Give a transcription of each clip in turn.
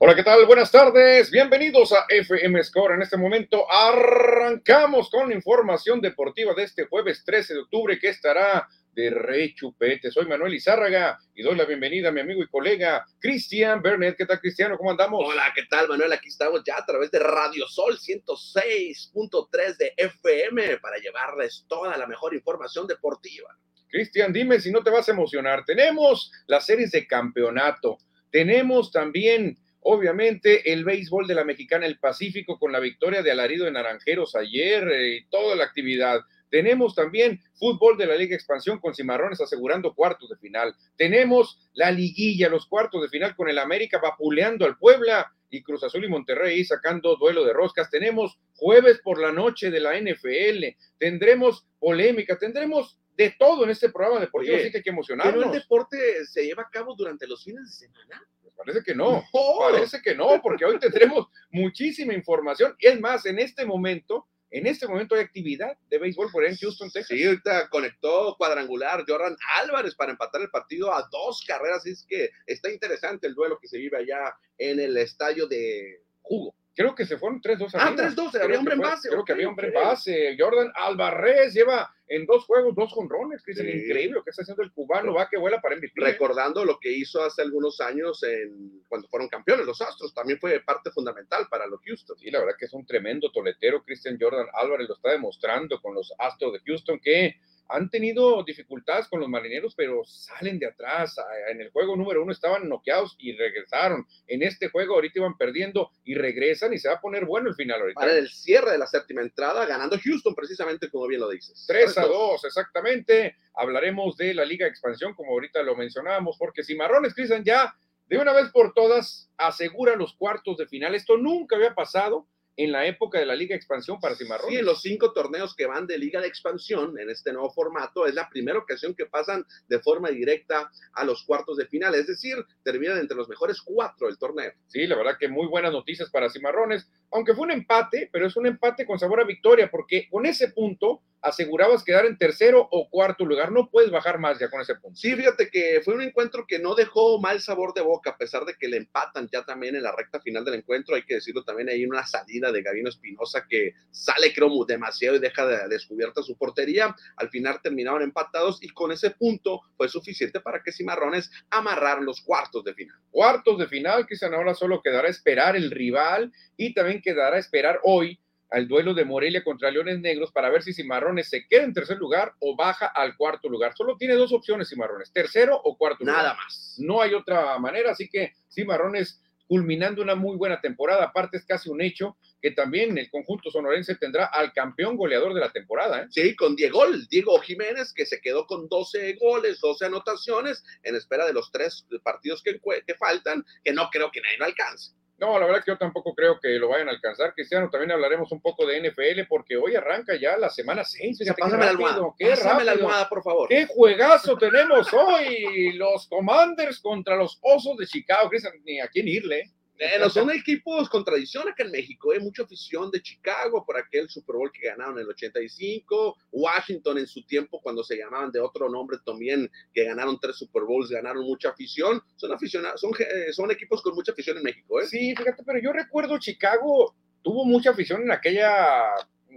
Hola, ¿qué tal? Buenas tardes. Bienvenidos a FM Score. En este momento arrancamos con la información deportiva de este jueves 13 de octubre que estará de rechupete. Soy Manuel Izárraga y doy la bienvenida a mi amigo y colega Cristian Bernet. ¿Qué tal, Cristiano? ¿Cómo andamos? Hola, ¿qué tal, Manuel? Aquí estamos ya a través de Radio Sol 106.3 de FM para llevarles toda la mejor información deportiva. Cristian, dime si no te vas a emocionar. Tenemos las series de campeonato. Tenemos también Obviamente, el béisbol de la Mexicana el Pacífico con la victoria de Alarido de Naranjeros ayer eh, y toda la actividad. Tenemos también fútbol de la Liga Expansión con Cimarrones asegurando cuartos de final. Tenemos la liguilla, los cuartos de final con el América vapuleando al Puebla y Cruz Azul y Monterrey sacando duelo de roscas. Tenemos jueves por la noche de la NFL. Tendremos polémica, tendremos de todo en este programa deportivo, así que hay que emocionarnos. ¿Pero el deporte se lleva a cabo durante los fines de semana? Parece que no, parece que no, porque hoy tendremos muchísima información. Y es más, en este momento, en este momento hay actividad de béisbol por ahí en Houston, Texas. Sí, ahorita conectó cuadrangular Jordan Álvarez para empatar el partido a dos carreras. es que está interesante el duelo que se vive allá en el estadio de Jugo. Creo que se fueron 3-2 Ah, 3-2, había hombre en base. Creo que había hombre en base. Jordan Álvarez lleva en dos juegos dos jonrones, que es increíble lo que está haciendo el cubano, va que vuela para MVP. Recordando lo que hizo hace algunos años en, cuando fueron campeones los Astros, también fue parte fundamental para los Houston. Sí, la verdad que es un tremendo toletero, Christian Jordan Álvarez lo está demostrando con los Astros de Houston, que han tenido dificultades con los marineros, pero salen de atrás. En el juego número uno estaban noqueados y regresaron. En este juego ahorita iban perdiendo y regresan y se va a poner bueno el final ahorita. Para el cierre de la séptima entrada, ganando Houston precisamente como bien lo dices. 3 a 2, exactamente. Hablaremos de la Liga de Expansión, como ahorita lo mencionábamos, porque si Marrones Cristian ya de una vez por todas asegura los cuartos de final. Esto nunca había pasado en la época de la Liga de Expansión para Cimarrones. Sí, en los cinco torneos que van de Liga de Expansión en este nuevo formato, es la primera ocasión que pasan de forma directa a los cuartos de final, es decir, terminan entre los mejores cuatro del torneo. Sí, la verdad que muy buenas noticias para Cimarrones, aunque fue un empate, pero es un empate con sabor a victoria, porque con ese punto asegurabas quedar en tercero o cuarto lugar. No puedes bajar más ya con ese punto. Sí, fíjate que fue un encuentro que no dejó mal sabor de boca, a pesar de que le empatan ya también en la recta final del encuentro. Hay que decirlo también, hay una salida de Gavino Espinosa que sale, creo, demasiado y deja de, descubierta su portería. Al final terminaron empatados y con ese punto fue suficiente para que Cimarrones amarraran los cuartos de final. Cuartos de final, Cristian, ahora solo quedará esperar el rival y también quedará esperar hoy al duelo de Morelia contra Leones Negros para ver si Cimarrones se queda en tercer lugar o baja al cuarto lugar. Solo tiene dos opciones Cimarrones, tercero o cuarto lugar. Nada más. No hay otra manera, así que Cimarrones culminando una muy buena temporada. Aparte es casi un hecho que también el conjunto sonorense tendrá al campeón goleador de la temporada. ¿eh? Sí, con Diego, Diego Jiménez, que se quedó con 12 goles, 12 anotaciones, en espera de los tres partidos que, que faltan, que no creo que nadie lo alcance. No, la verdad que yo tampoco creo que lo vayan a alcanzar. Cristiano, también hablaremos un poco de NFL porque hoy arranca ya la semana 6. Pásame la almohada. Qué Pásame la almohada, por favor. Qué juegazo tenemos hoy. Los Commanders contra los Osos de Chicago. Cristian, ni a quién irle. Bueno, son equipos con tradición acá en México, hay ¿eh? mucha afición de Chicago por aquel Super Bowl que ganaron en el 85, Washington en su tiempo cuando se llamaban de otro nombre también, que ganaron tres Super Bowls, ganaron mucha afición, son aficionados, son, eh, son equipos con mucha afición en México. ¿eh? Sí, fíjate, pero yo recuerdo Chicago tuvo mucha afición en aquella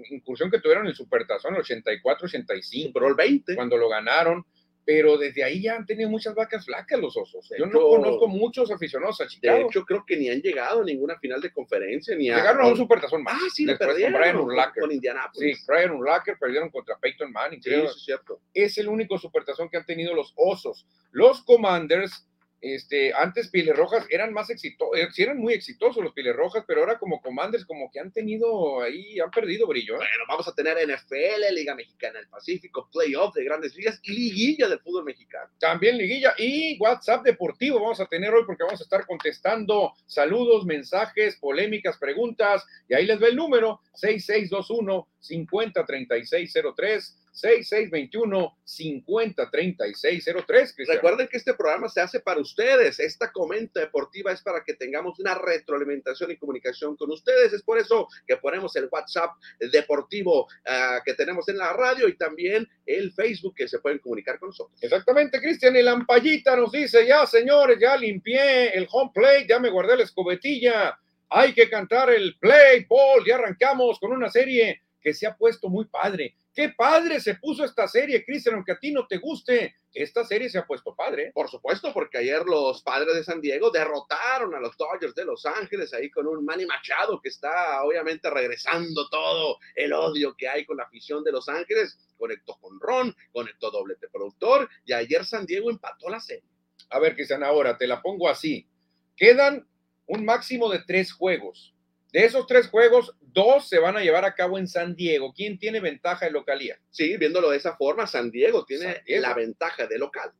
incursión que tuvieron en el Supertazón, el 84-85, Super Bowl 20, cuando lo ganaron pero desde ahí ya han tenido muchas vacas flacas los osos. Yo no conozco muchos aficionados a Chicago. De hecho, creo que ni han llegado a ninguna final de conferencia. Ni Llegaron a, un supertazón más. Ah, sí, le perdieron con Brian Urlacher. Con Indianapolis. Sí, Brian Urlacher perdieron contra Peyton Manning. Sí, es cierto. Es el único supertazón que han tenido los osos. Los Commanders este, antes Piles Rojas eran más exitosos, eh, sí eran muy exitosos los Piles Rojas, pero ahora como Commanders como que han tenido ahí, han perdido brillo. ¿eh? Bueno, vamos a tener NFL, Liga Mexicana del Pacífico, playoff de grandes ligas y liguilla del fútbol mexicano. También liguilla y WhatsApp deportivo vamos a tener hoy porque vamos a estar contestando saludos, mensajes, polémicas, preguntas y ahí les ve el número 6621 503603 6621-503603. Recuerden que este programa se hace para ustedes. Esta comenta deportiva es para que tengamos una retroalimentación y comunicación con ustedes. Es por eso que ponemos el WhatsApp deportivo uh, que tenemos en la radio y también el Facebook que se pueden comunicar con nosotros. Exactamente, Cristian. Y Lampallita nos dice, ya señores, ya limpié el home plate, ya me guardé la escobetilla. Hay que cantar el play, Paul. Ya arrancamos con una serie que se ha puesto muy padre. Qué padre se puso esta serie, Cristian, aunque a ti no te guste. Esta serie se ha puesto padre. Por supuesto, porque ayer los padres de San Diego derrotaron a los Dodgers de Los Ángeles ahí con un Manny Machado que está obviamente regresando todo el odio que hay con la afición de Los Ángeles. Conectó con Ron, conectó doblete productor y ayer San Diego empató la serie. A ver, Cristian, ahora te la pongo así. Quedan un máximo de tres juegos. De esos tres juegos, dos se van a llevar a cabo en San Diego. ¿Quién tiene ventaja de localía? Sí, viéndolo de esa forma, San Diego tiene San Diego. la ventaja de local.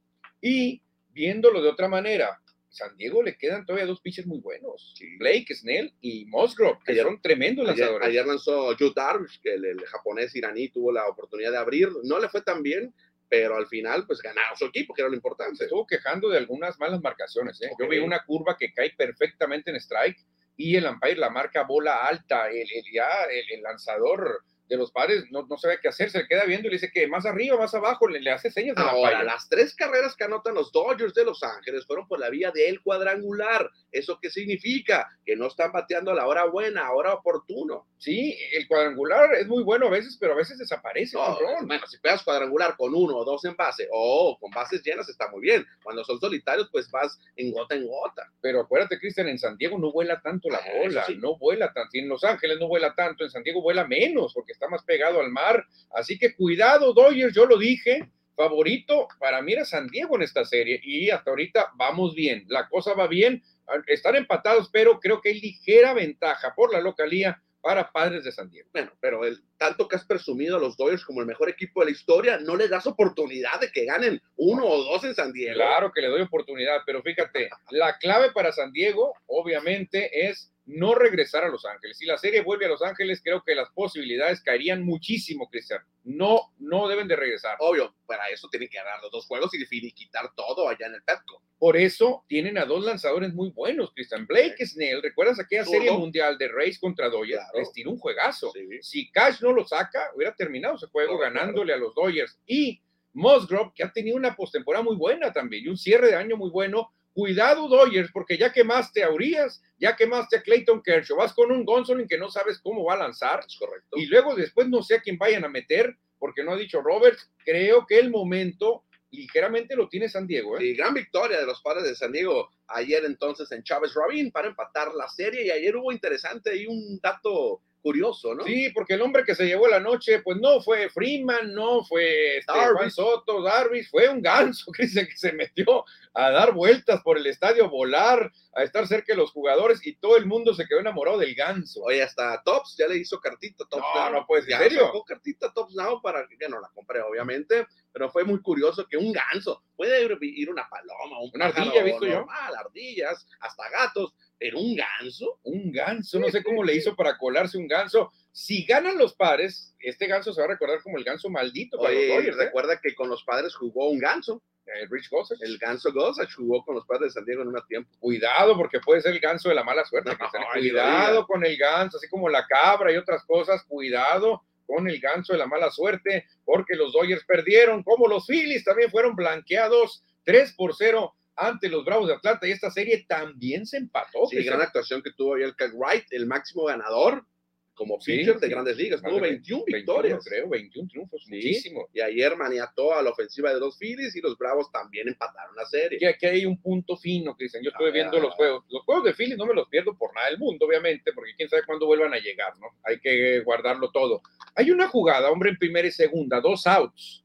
Y viéndolo de otra manera, San Diego le quedan todavía dos pitchers muy buenos. Sí. Blake, Snell y Musgrove, que ayer, son tremendos ayer, lanzadores. Ayer lanzó Joe Darvish, que el, el, japonés iraní tuvo la oportunidad de abrir. No le fue tan bien, pero al final, pues ganaron su equipo, que era lo importante. Se estuvo quejando de algunas malas marcaciones. ¿eh? Okay. Yo vi una curva que cae perfectamente en strike y el umpire la marca bola alta, el, el ya el, el, lanzador de los padres no, no sabe qué hacer, se le queda viendo y le dice que más arriba, más abajo, le, le hace señas de Ahora, la las tres carreras que anotan los Dodgers de Los Ángeles fueron por la vía del cuadrangular. ¿Eso qué significa? Que no están bateando a la hora buena, a hora oportuno. Sí, el cuadrangular es muy bueno a veces, pero a veces desaparece. No, bueno, si pegas cuadrangular con uno o dos en base, o oh, con bases llenas está muy bien. Cuando son solitarios, pues vas en gota en gota. Pero acuérdate, Cristian, en San Diego no vuela tanto la bola, sí. no vuela tanto. En Los Ángeles no vuela tanto, en San Diego vuela menos, porque está más pegado al mar. Así que cuidado, Dodgers, yo lo dije. Favorito para mí era San Diego en esta serie y hasta ahorita vamos bien, la cosa va bien, están empatados, pero creo que hay ligera ventaja por la localía para Padres de San Diego. Bueno, pero el tanto que has presumido a los Dodgers como el mejor equipo de la historia, no les das oportunidad de que ganen uno o dos en San Diego. Claro que le doy oportunidad, pero fíjate, la clave para San Diego, obviamente, es no regresar a Los Ángeles. Si la serie vuelve a Los Ángeles, creo que las posibilidades caerían muchísimo, Cristian. No, no deben de regresar. Obvio, para eso tienen que ganar los dos juegos y finiquitar todo allá en el Petco. Por eso tienen a dos lanzadores muy buenos, Cristian. Blake sí. Snell, ¿recuerdas aquella serie mundial de Rays contra Dodgers? Claro. Les tiró un juegazo. Sí. Si Cash no lo saca, hubiera terminado ese juego claro, ganándole claro. a los Dodgers. Y Musgrove, que ha tenido una postemporada muy buena también y un cierre de año muy bueno, cuidado Dodgers, porque ya quemaste a Urias, ya quemaste a Clayton Kershaw, vas con un Gonsolin que no sabes cómo va a lanzar, es correcto. Y luego después no sé a quién vayan a meter, porque no ha dicho Roberts, creo que el momento ligeramente lo tiene San Diego. ¿eh? Y gran victoria de los padres de San Diego ayer entonces en Chávez Rabin para empatar la serie y ayer hubo interesante y un dato curioso, ¿no? Sí, porque el hombre que se llevó la noche, pues no fue Freeman, no fue este, Juan Soto, Darvish, fue un ganso que se, que se metió a dar vueltas por el estadio, volar, a estar cerca de los jugadores y todo el mundo se quedó enamorado del ganso. Oye, hasta Tops ya le hizo cartita Tops no, Now. No, pues, ¿en serio? Cartita Tops Now para que no la compré, obviamente, pero fue muy curioso que un ganso, puede ir una paloma, un una ardilla, visto normal, yo. ardillas, hasta gatos, pero un ganso. Un ganso, no sé cómo le hizo para colarse un ganso. Si ganan los padres, este ganso se va a recordar como el ganso maldito. Para Oye, los Dodgers, ¿eh? recuerda que con los padres jugó un ganso. El Rich Gossage. El ganso Gossage jugó con los padres de San Diego en un tiempo. Cuidado, porque puede ser el ganso de la mala suerte. No, cuidado con el ganso, así como la cabra y otras cosas. Cuidado con el ganso de la mala suerte, porque los Dodgers perdieron, como los Phillies también fueron blanqueados 3 por 0 ante los Bravos de Atlanta y esta serie también se empató. Sí, gran actuación que tuvo ahí el Cat Wright, el máximo ganador como pitcher sí, de grandes ligas. Tuvo 21 victorias. creo, 21 triunfos, sí. muchísimo. Y ayer maniató a la ofensiva de los Phillies y los Bravos también empataron la serie. Y aquí hay un punto fino, Cristian. Yo estuve ah, viendo los juegos. Los juegos de Phillies no me los pierdo por nada del mundo, obviamente, porque quién sabe cuándo vuelvan a llegar, ¿no? Hay que guardarlo todo. Hay una jugada, hombre en primera y segunda, dos outs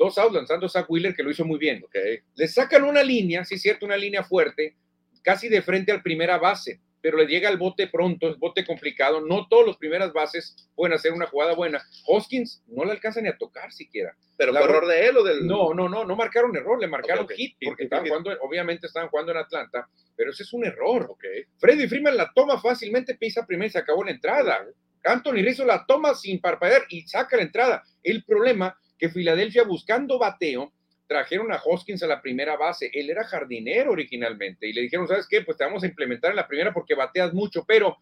dos outs lanzando a Zach Wheeler, que lo hizo muy bien. Okay. Le sacan una línea, sí es cierto, una línea fuerte, casi de frente al primera base, pero le llega al bote pronto, es bote complicado. No todos los primeras bases pueden hacer una jugada buena. Hoskins no le alcanza ni a tocar siquiera. ¿Pero fue error de él o del.? No, no, no, no marcaron error, le marcaron okay, okay. hit, porque estaban jugando, obviamente estaban jugando en Atlanta, pero ese es un error. Freddy Freeman la toma fácilmente, pisa primero y se acabó la entrada. Anthony Rizzo la toma sin parpadear y saca la entrada. El problema que Filadelfia buscando bateo, trajeron a Hoskins a la primera base. Él era jardinero originalmente y le dijeron, ¿sabes qué? Pues te vamos a implementar en la primera porque bateas mucho, pero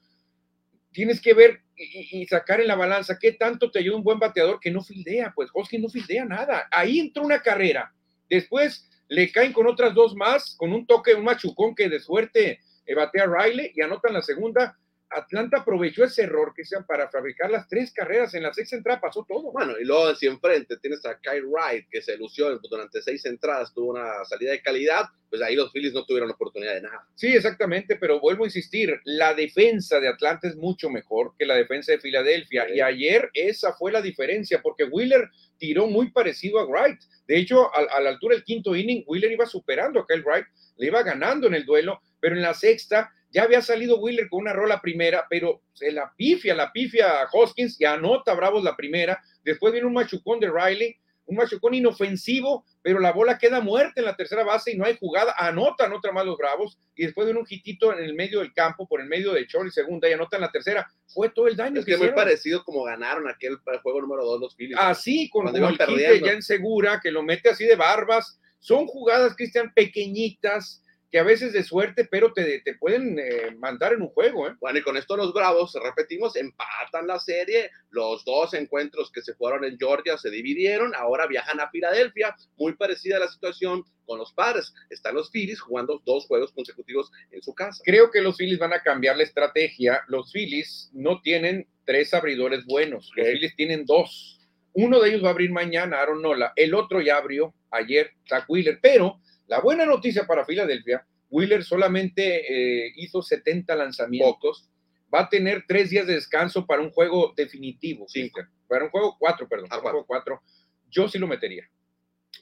tienes que ver y, sacar en la balanza qué tanto te ayuda un buen bateador que no fildea. Pues Hoskins no fildea nada. Ahí entró una carrera. Después le caen con otras dos más, con un toque, un machucón que de suerte eh, batea Riley y anotan la segunda Atlanta aprovechó ese error que sean para fabricar las tres carreras. En la sexta entrada pasó todo. Bueno, y luego hacia enfrente tienes a Kyle Wright, que se lució durante seis entradas, tuvo una salida de calidad. Pues ahí los Phillies no tuvieron oportunidad de nada. Sí, exactamente, pero vuelvo a insistir, la defensa de Atlanta es mucho mejor que la defensa de Filadelfia. Y ayer esa fue la diferencia, porque Wheeler tiró muy parecido a Wright. De hecho, a, la altura del quinto inning, Wheeler iba superando a Kyle Wright, le iba ganando en el duelo, pero en la sexta ya había salido Wheeler con una rola primera, pero se la pifia, la pifia a Hoskins y anota Bravos la primera. Después viene un machucón de Riley, un machucón inofensivo, pero la bola queda muerta en la tercera base y no hay jugada. Anotan otra más los Bravos y después viene un hitito en el medio del campo, por el medio de Chorley segunda y anotan la tercera. Fue todo el daño. Es que, es muy parecido como ganaron aquel juego número dos los Phillies. Así, con, el hit ya en segura, que lo mete así de barbas. Son jugadas, Cristian, pequeñitas que a veces de suerte, pero te, te pueden eh, mandar en un juego. ¿eh? Bueno, y con esto los Bravos, repetimos, empatan la serie. Los dos encuentros que se fueron en Georgia se dividieron. Ahora viajan a Filadelfia. Muy parecida a la situación con los padres. Están los Phillies jugando dos juegos consecutivos en su casa. Creo que los Phillies van a cambiar la estrategia. Los Phillies no tienen tres abridores buenos. Los Phillies tienen dos. Uno de ellos va a abrir mañana, Aaron Nola. El otro ya abrió ayer, Zach Wheeler. Pero la buena noticia para Filadelfia, Wheeler solamente eh, hizo 70 lanzamientos. Va a tener tres días de descanso para un juego definitivo. Cinco. Para un juego cuatro, perdón. Ah, para un juego cuatro. Yo sí lo metería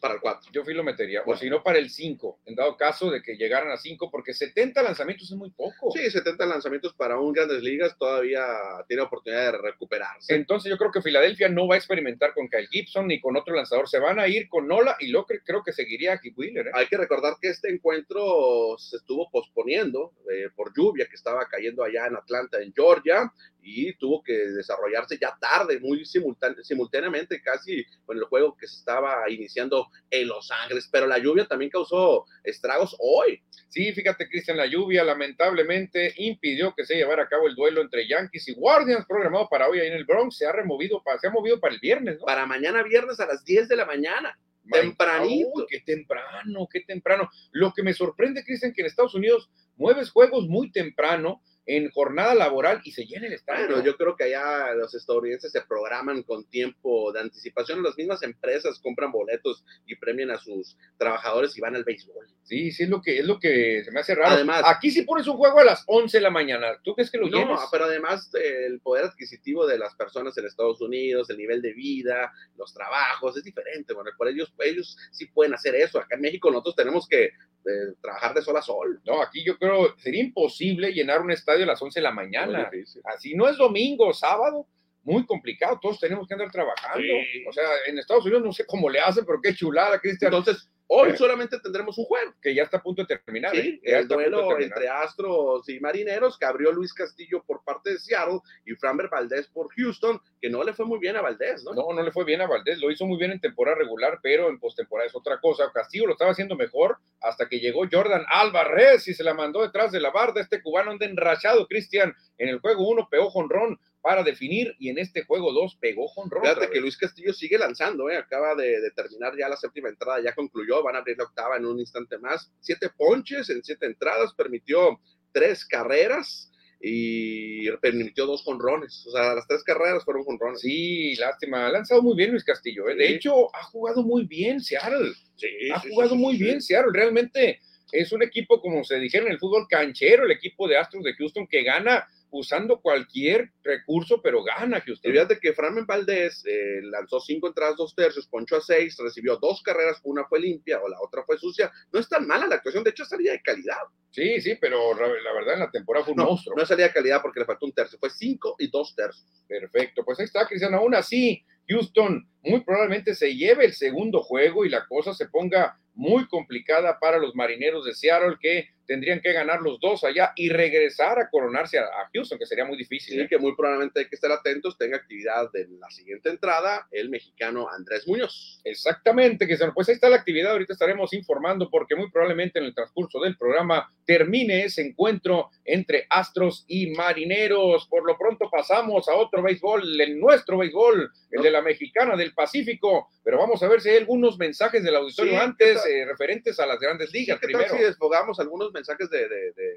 para el 4. Yo fui lo metería, o si no para el 5, en dado caso de que llegaran a 5, porque 70 lanzamientos es muy poco. Sí, 70 lanzamientos para un Grandes Ligas todavía tiene oportunidad de recuperarse. Entonces yo creo que Filadelfia no va a experimentar con Kyle Gibson ni con otro lanzador, se van a ir con Nola y lo que creo que seguiría aquí Wheeler. ¿eh? Hay que recordar que este encuentro se estuvo posponiendo eh, por lluvia que estaba cayendo allá en Atlanta, en Georgia, y tuvo que desarrollarse ya tarde, muy simultáneamente, casi con el juego que se estaba iniciando en Los Ángeles, pero la lluvia también causó estragos hoy. Sí, fíjate, Cristian, la lluvia lamentablemente impidió que se llevara a cabo el duelo entre Yankees y Guardians, programado para hoy ahí en el Bronx, se ha removido, para, se ha movido para el viernes, ¿no? Para mañana viernes a las 10 de la mañana. Tempranito. qué temprano, qué temprano. Lo que me sorprende, Cristian, que en Estados Unidos mueves juegos muy temprano, en jornada laboral y se llena el estadio. Bueno, yo creo que allá los estadounidenses se programan con tiempo de anticipación. Las mismas empresas compran boletos y premian a sus trabajadores y van al béisbol. Sí, sí, es lo que, es lo que se me hace raro. Además, aquí sí pones un juego a las 11 de la mañana. ¿Tú crees que lo No, pero además el poder adquisitivo de las personas en Estados Unidos, el nivel de vida, los trabajos, es diferente. Bueno, por ellos, ellos sí pueden hacer eso. Acá en México nosotros tenemos que eh, trabajar de sol a sol. No, aquí yo creo sería imposible llenar un estadio a las 11 de la mañana. Así no es domingo, sábado, muy complicado. Todos tenemos que andar trabajando. O sea, en Estados Unidos no sé cómo le hacen, pero qué chulada, Cristian. Entonces, Hoy solamente tendremos un juego. Que ya está a punto de terminar. Sí, ¿eh? el duelo entre Astros y Marineros, que abrió Luis Castillo por parte de Seattle y Framber Valdés por Houston, que no le fue muy bien a Valdés, ¿no? No, no le fue bien a Valdés, lo hizo muy bien en temporada regular, pero en postemporada es otra cosa. Castillo lo estaba haciendo mejor hasta que llegó Jordan Alvarez y se la mandó detrás de la barda. Este cubano anda enrachado, Cristian. En el juego uno pegó jonrón, para definir y en este juego 2 pegó con Fíjate que Luis Castillo sigue lanzando, ¿eh? acaba de, terminar ya la séptima entrada, ya concluyó, van a abrir la octava en un instante más. Siete ponches en siete entradas, permitió tres carreras y permitió dos jonrones. O sea, las tres carreras fueron jonrones. Sí, lástima. Ha lanzado muy bien Luis Castillo. ¿eh? De hecho, ha jugado muy bien Seattle. Sí, ha jugado muy bien Seattle. Realmente es un equipo, como se dijeron en el fútbol canchero, el equipo de Astros de Houston que gana usando cualquier recurso, pero gana Houston. Fíjate que Framen Valdés eh, lanzó cinco entradas, dos tercios, poncho a seis, recibió dos carreras, una fue limpia o la otra fue sucia. No es tan mala la actuación, de hecho salía de calidad. Sí, sí, pero la verdad en la temporada fue un monstruo. No salía de calidad porque le faltó un tercio, fue cinco y dos tercios. Perfecto, pues ahí está, Cristian. Aún así, Houston muy probablemente se lleve el segundo juego y la cosa se ponga muy complicada para los marineros de Seattle que tendrían que ganar los dos allá y regresar a coronarse a, Houston, que sería muy difícil. Sí, ¿eh? que muy probablemente hay que estar atentos, tenga actividad actividad de la siguiente entrada, el mexicano Andrés Muñoz. Exactamente, que pues ahí está la actividad, ahorita estaremos informando porque muy probablemente en el transcurso del programa termine ese encuentro entre Astros y Marineros. Por lo pronto pasamos a otro béisbol, en nuestro béisbol, el de la Mexicana del Pacífico, pero vamos a ver si hay algunos mensajes del auditorio antes eh, referentes a las grandes ligas. Sí, primero. si desfogamos algunos mensajes de, de, de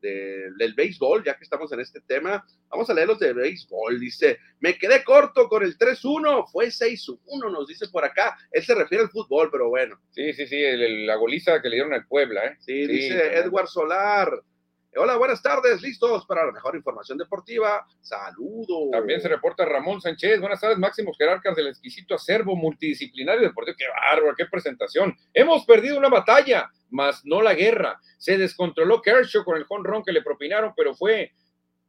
del béisbol, ya que estamos en este tema. Vamos a leer los de béisbol. Dice, me quedé corto con el 3-1, fue 6-1, nos dice por acá. Él se refiere al fútbol, pero bueno. Sí, sí, sí, la goliza que le dieron al Puebla, ¿eh? Sí, dice Edward Solar. Hola, buenas tardes, listos para la mejor información deportiva. Saludos. También se reporta Ramón Sánchez. Buenas tardes, máximos jerarcas del exquisito acervo multidisciplinario deportivo. Qué bárbaro, qué presentación. Hemos perdido una batalla, mas no la guerra. Se descontroló Kershaw con el jonrón que le propinaron, pero fue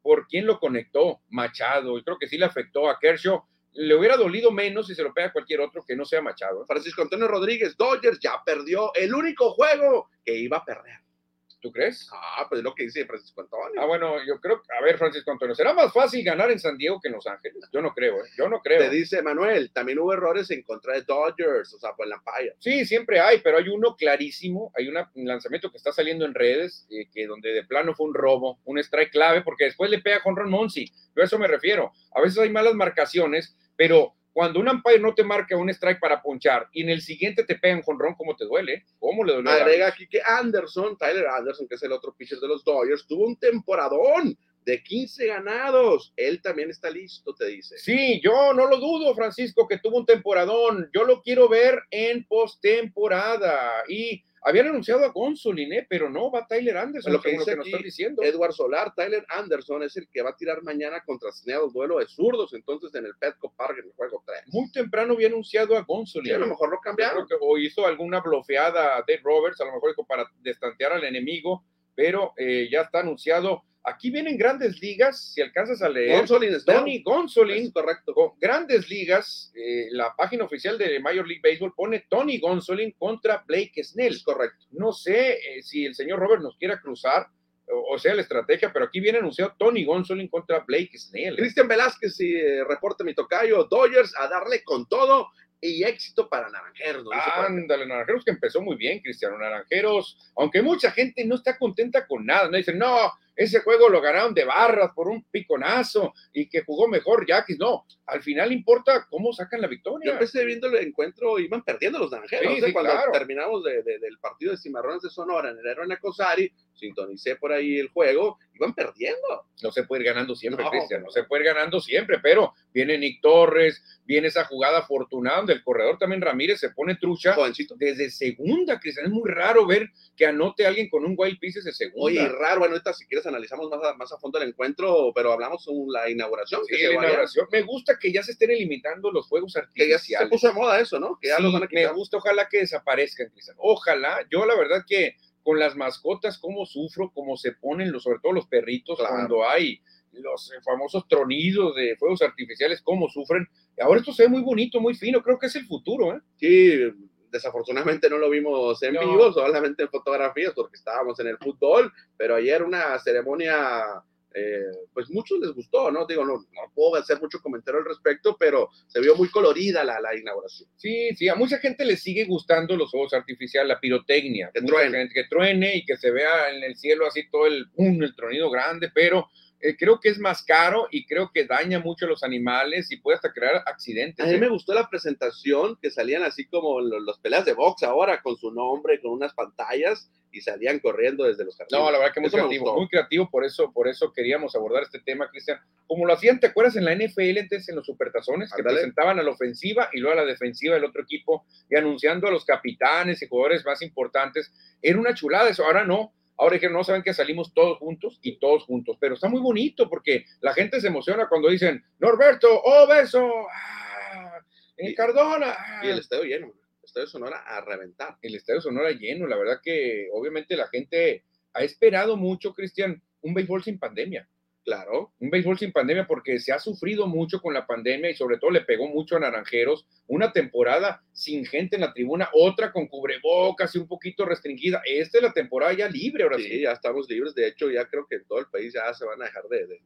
por quién lo conectó, Machado. Y creo que sí le afectó a Kershaw. Le hubiera dolido menos si se lo pega cualquier otro que no sea Machado. Francisco Antonio Rodríguez, Dodgers ya perdió el único juego que iba a perder. ¿Tú crees? Ah, pues es lo que dice Francisco Antonio. Ah, bueno, yo creo, a ver, Francisco Antonio, ¿será más fácil ganar en San Diego que en Los Ángeles? Yo no creo, ¿eh? Yo no creo. Te dice Manuel, también hubo errores en contra de Dodgers, o sea, por la paya. Sí, siempre hay, pero hay uno clarísimo, hay un lanzamiento que está saliendo en redes, eh, que donde de plano fue un robo, un strike clave, porque después le pega con Ron Monsi. Yo a eso me refiero. A veces hay malas marcaciones, pero cuando un umpire no te marca un strike para ponchar y en el siguiente te pegan con ron, ¿cómo te duele? ¿Cómo le duele? Agrega aquí que Anderson, Tyler Anderson, que es el otro pitcher de los Dodgers, tuvo un temporadón de 15 ganados. Él también está listo, te dice. Sí, yo no lo dudo, Francisco, que tuvo un temporadón. Yo lo quiero ver en postemporada. Y habían anunciado a Gonsolin, ¿eh? pero no va Tyler Anderson, lo que, dice nos están diciendo. Edward Solar, Tyler Anderson es el que va a tirar mañana contra Snead, duelo de zurdos, entonces en el Petco Park en el juego 3. Muy temprano había anunciado a Gonsolin. a lo mejor lo cambiaron. o hizo alguna blofeada a Dave Roberts, a lo mejor para destantear al enemigo, pero eh, ya está anunciado Aquí vienen grandes ligas, si alcanzas a leer. Gonsolin, Tony Gonsolin, correcto. Con grandes ligas, eh, la página oficial de Major League Baseball pone Tony Gonsolin contra Blake Snell. correcto. No sé eh, si el señor Robert nos quiera cruzar, o, sea, la estrategia, pero aquí viene anunciado Tony Gonsolin contra Blake Snell. Cristian Velázquez, si eh, reporta mi tocayo, Dodgers a darle con todo y éxito para Naranjeros. Ándale, Naranjeros que empezó muy bien, Cristiano. Naranjeros, aunque mucha gente no está contenta con nada, no dicen, no, ese juego lo ganaron de barras por un piconazo y que jugó mejor Yaquis. No, al final importa cómo sacan la victoria. Yo empecé viendo el encuentro, iban perdiendo los naranjeros. ¿eh? cuando terminamos del partido de Cimarrones de Sonora en el Aero Cosari, sintonicé por ahí el juego, iban perdiendo. No se puede ir ganando siempre, Cristian, no se puede ir ganando siempre, pero viene Nick Torres, viene esa jugada afortunada donde el corredor también Ramírez se pone trucha Jovencito. desde segunda, Cristian. Es muy raro ver que anote alguien con un wild piece de segunda. Oye, raro, bueno, ahorita si quieres analizamos más a, más a fondo el encuentro, pero hablamos de la inauguración. Sí, la inauguración. Me gusta que ya se estén limitando los juegos artificiales. Que ya se puso de moda eso, ¿no? Que ya los van a Me gusta, ojalá que desaparezcan, Cristian. Ojalá. Yo la verdad que con las mascotas, cómo sufro, cómo se ponen, los, sobre todo los perritos, cuando hay los famosos tronidos de fuegos artificiales, cómo sufren. Ahora esto se ve muy bonito, muy fino, creo que es el futuro, ¿eh? Sí, desafortunadamente no lo vimos en vivo, solamente en fotografías porque estábamos en el fútbol, pero ayer una ceremonia, eh, pues muchos les gustó, ¿no? Digo, no, no, puedo hacer mucho comentario al respecto, pero se vio muy colorida la, la inauguración. Sí, sí, a mucha gente le sigue gustando los fuegos artificiales, la pirotecnia, que truene. que truene y que se vea en el cielo así todo el, el tronido grande, pero eh, creo que es más caro y creo que daña mucho a los animales y puede hasta crear accidentes. A mí ¿eh? me gustó la presentación, que salían así como los, peleas de box ahora, con su nombre, con unas pantallas y salían corriendo desde los jardines. No, la verdad que muy creativo, muy creativo, por eso, por eso queríamos abordar este tema, Cristian. Como lo hacían, ¿te acuerdas en la NFL entonces en los supertazones? Que presentaban a la ofensiva y luego a la defensiva del otro equipo y anunciando a los capitanes y jugadores más importantes. Era una chulada eso, ahora no Ahora que no saben que salimos todos juntos y todos juntos, pero está muy bonito porque la gente se emociona cuando dicen Norberto, oh beso, ah, en Cardona. Y el estadio lleno, el estadio Sonora a reventar. El estadio Sonora lleno, la verdad que obviamente la gente ha esperado mucho, Cristian, un béisbol sin pandemia. Claro. Un béisbol sin pandemia porque se ha sufrido mucho con la pandemia y sobre todo le pegó mucho a Naranjeros. Una temporada sin gente en la tribuna, otra con cubrebocas y un poquito restringida. Esta es la temporada ya libre, ahora sí. ya estamos libres. De hecho, ya creo que en todo el país ya se van a dejar de,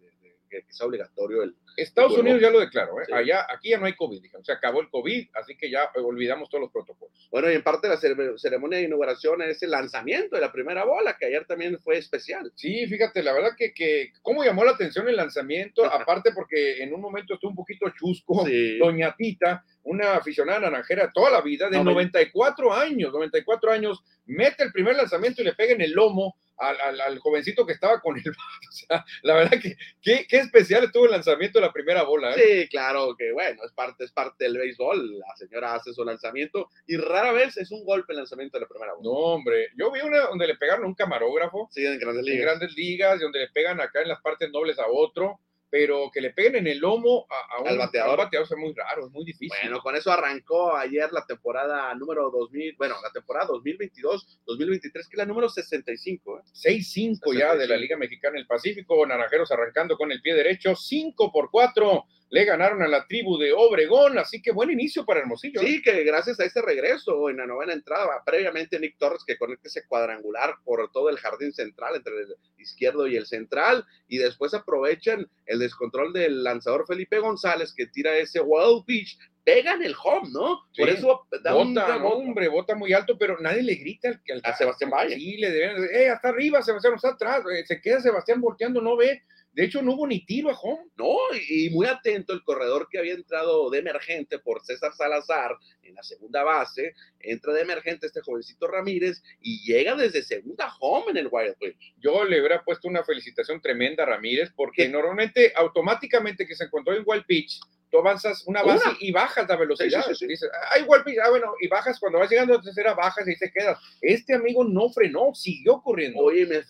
que, sea obligatorio el. Estados Unidos ya lo declaró, ¿eh? Allá, aquí ya no hay COVID, se acabó el COVID, así que ya olvidamos todos los protocolos. Bueno, y en parte de la ceremonia de inauguración es el lanzamiento de la primera bola, que ayer también fue especial. Sí, fíjate, la verdad que, que cómo llamó la atención el lanzamiento, aparte porque en un momento estuvo un poquito chusco, Doña Tita, una aficionada naranjera toda la vida, de 94 años, 94 años, mete el primer lanzamiento y le pega en el lomo al, jovencito que estaba con el O sea, la verdad que qué, especial estuvo el lanzamiento de la primera bola. ¿eh? Sí, claro que bueno, es parte, es parte del béisbol. La señora hace su lanzamiento y rara vez es un golpe el lanzamiento de la primera bola. No, hombre, yo vi una donde le pegaron a un camarógrafo. Sí, en grandes ligas. En grandes ligas, y donde le pegan acá en las partes nobles a otro pero que le peguen en el lomo a, un, Al bateador. bateador es muy raro, es muy difícil. Bueno, con eso arrancó ayer la temporada número 2000, bueno, la temporada 2022-2023, que es la número 65. ¿eh? 6-5 ya de la Liga Mexicana del Pacífico, Naranjeros arrancando con el pie derecho, 5 por 4 le ganaron a la tribu de Obregón, así que buen inicio para Hermosillo. Sí, que gracias a este regreso en la novena entrada, previamente Nick Torres que conecta ese cuadrangular por todo el jardín central, entre el izquierdo y el central, y después aprovechan el descontrol del lanzador Felipe González que tira ese wild pitch pega en el home, ¿no? Por eso da bota, un, hombre, bota muy alto, pero nadie le grita al, al a Sebastián Valle. Sí, le deben, eh, hasta arriba, Sebastián, está atrás, eh, se queda Sebastián volteando, no ve, de hecho, no hubo ni tiro a home. No, y muy atento el corredor que había entrado de emergente por César Salazar en la segunda base. Entra de emergente este jovencito Ramírez y llega desde segunda home en el Wild Pitch. Yo le hubiera puesto una felicitación tremenda a Ramírez porque normalmente, automáticamente que se encontró en Wild Pitch, tú avanzas una base y bajas la velocidad. Dices, ah, igual, ah, bueno, y bajas cuando vas llegando a tercera, bajas y ahí te quedas. Este amigo no frenó, siguió corriendo. Oye, me,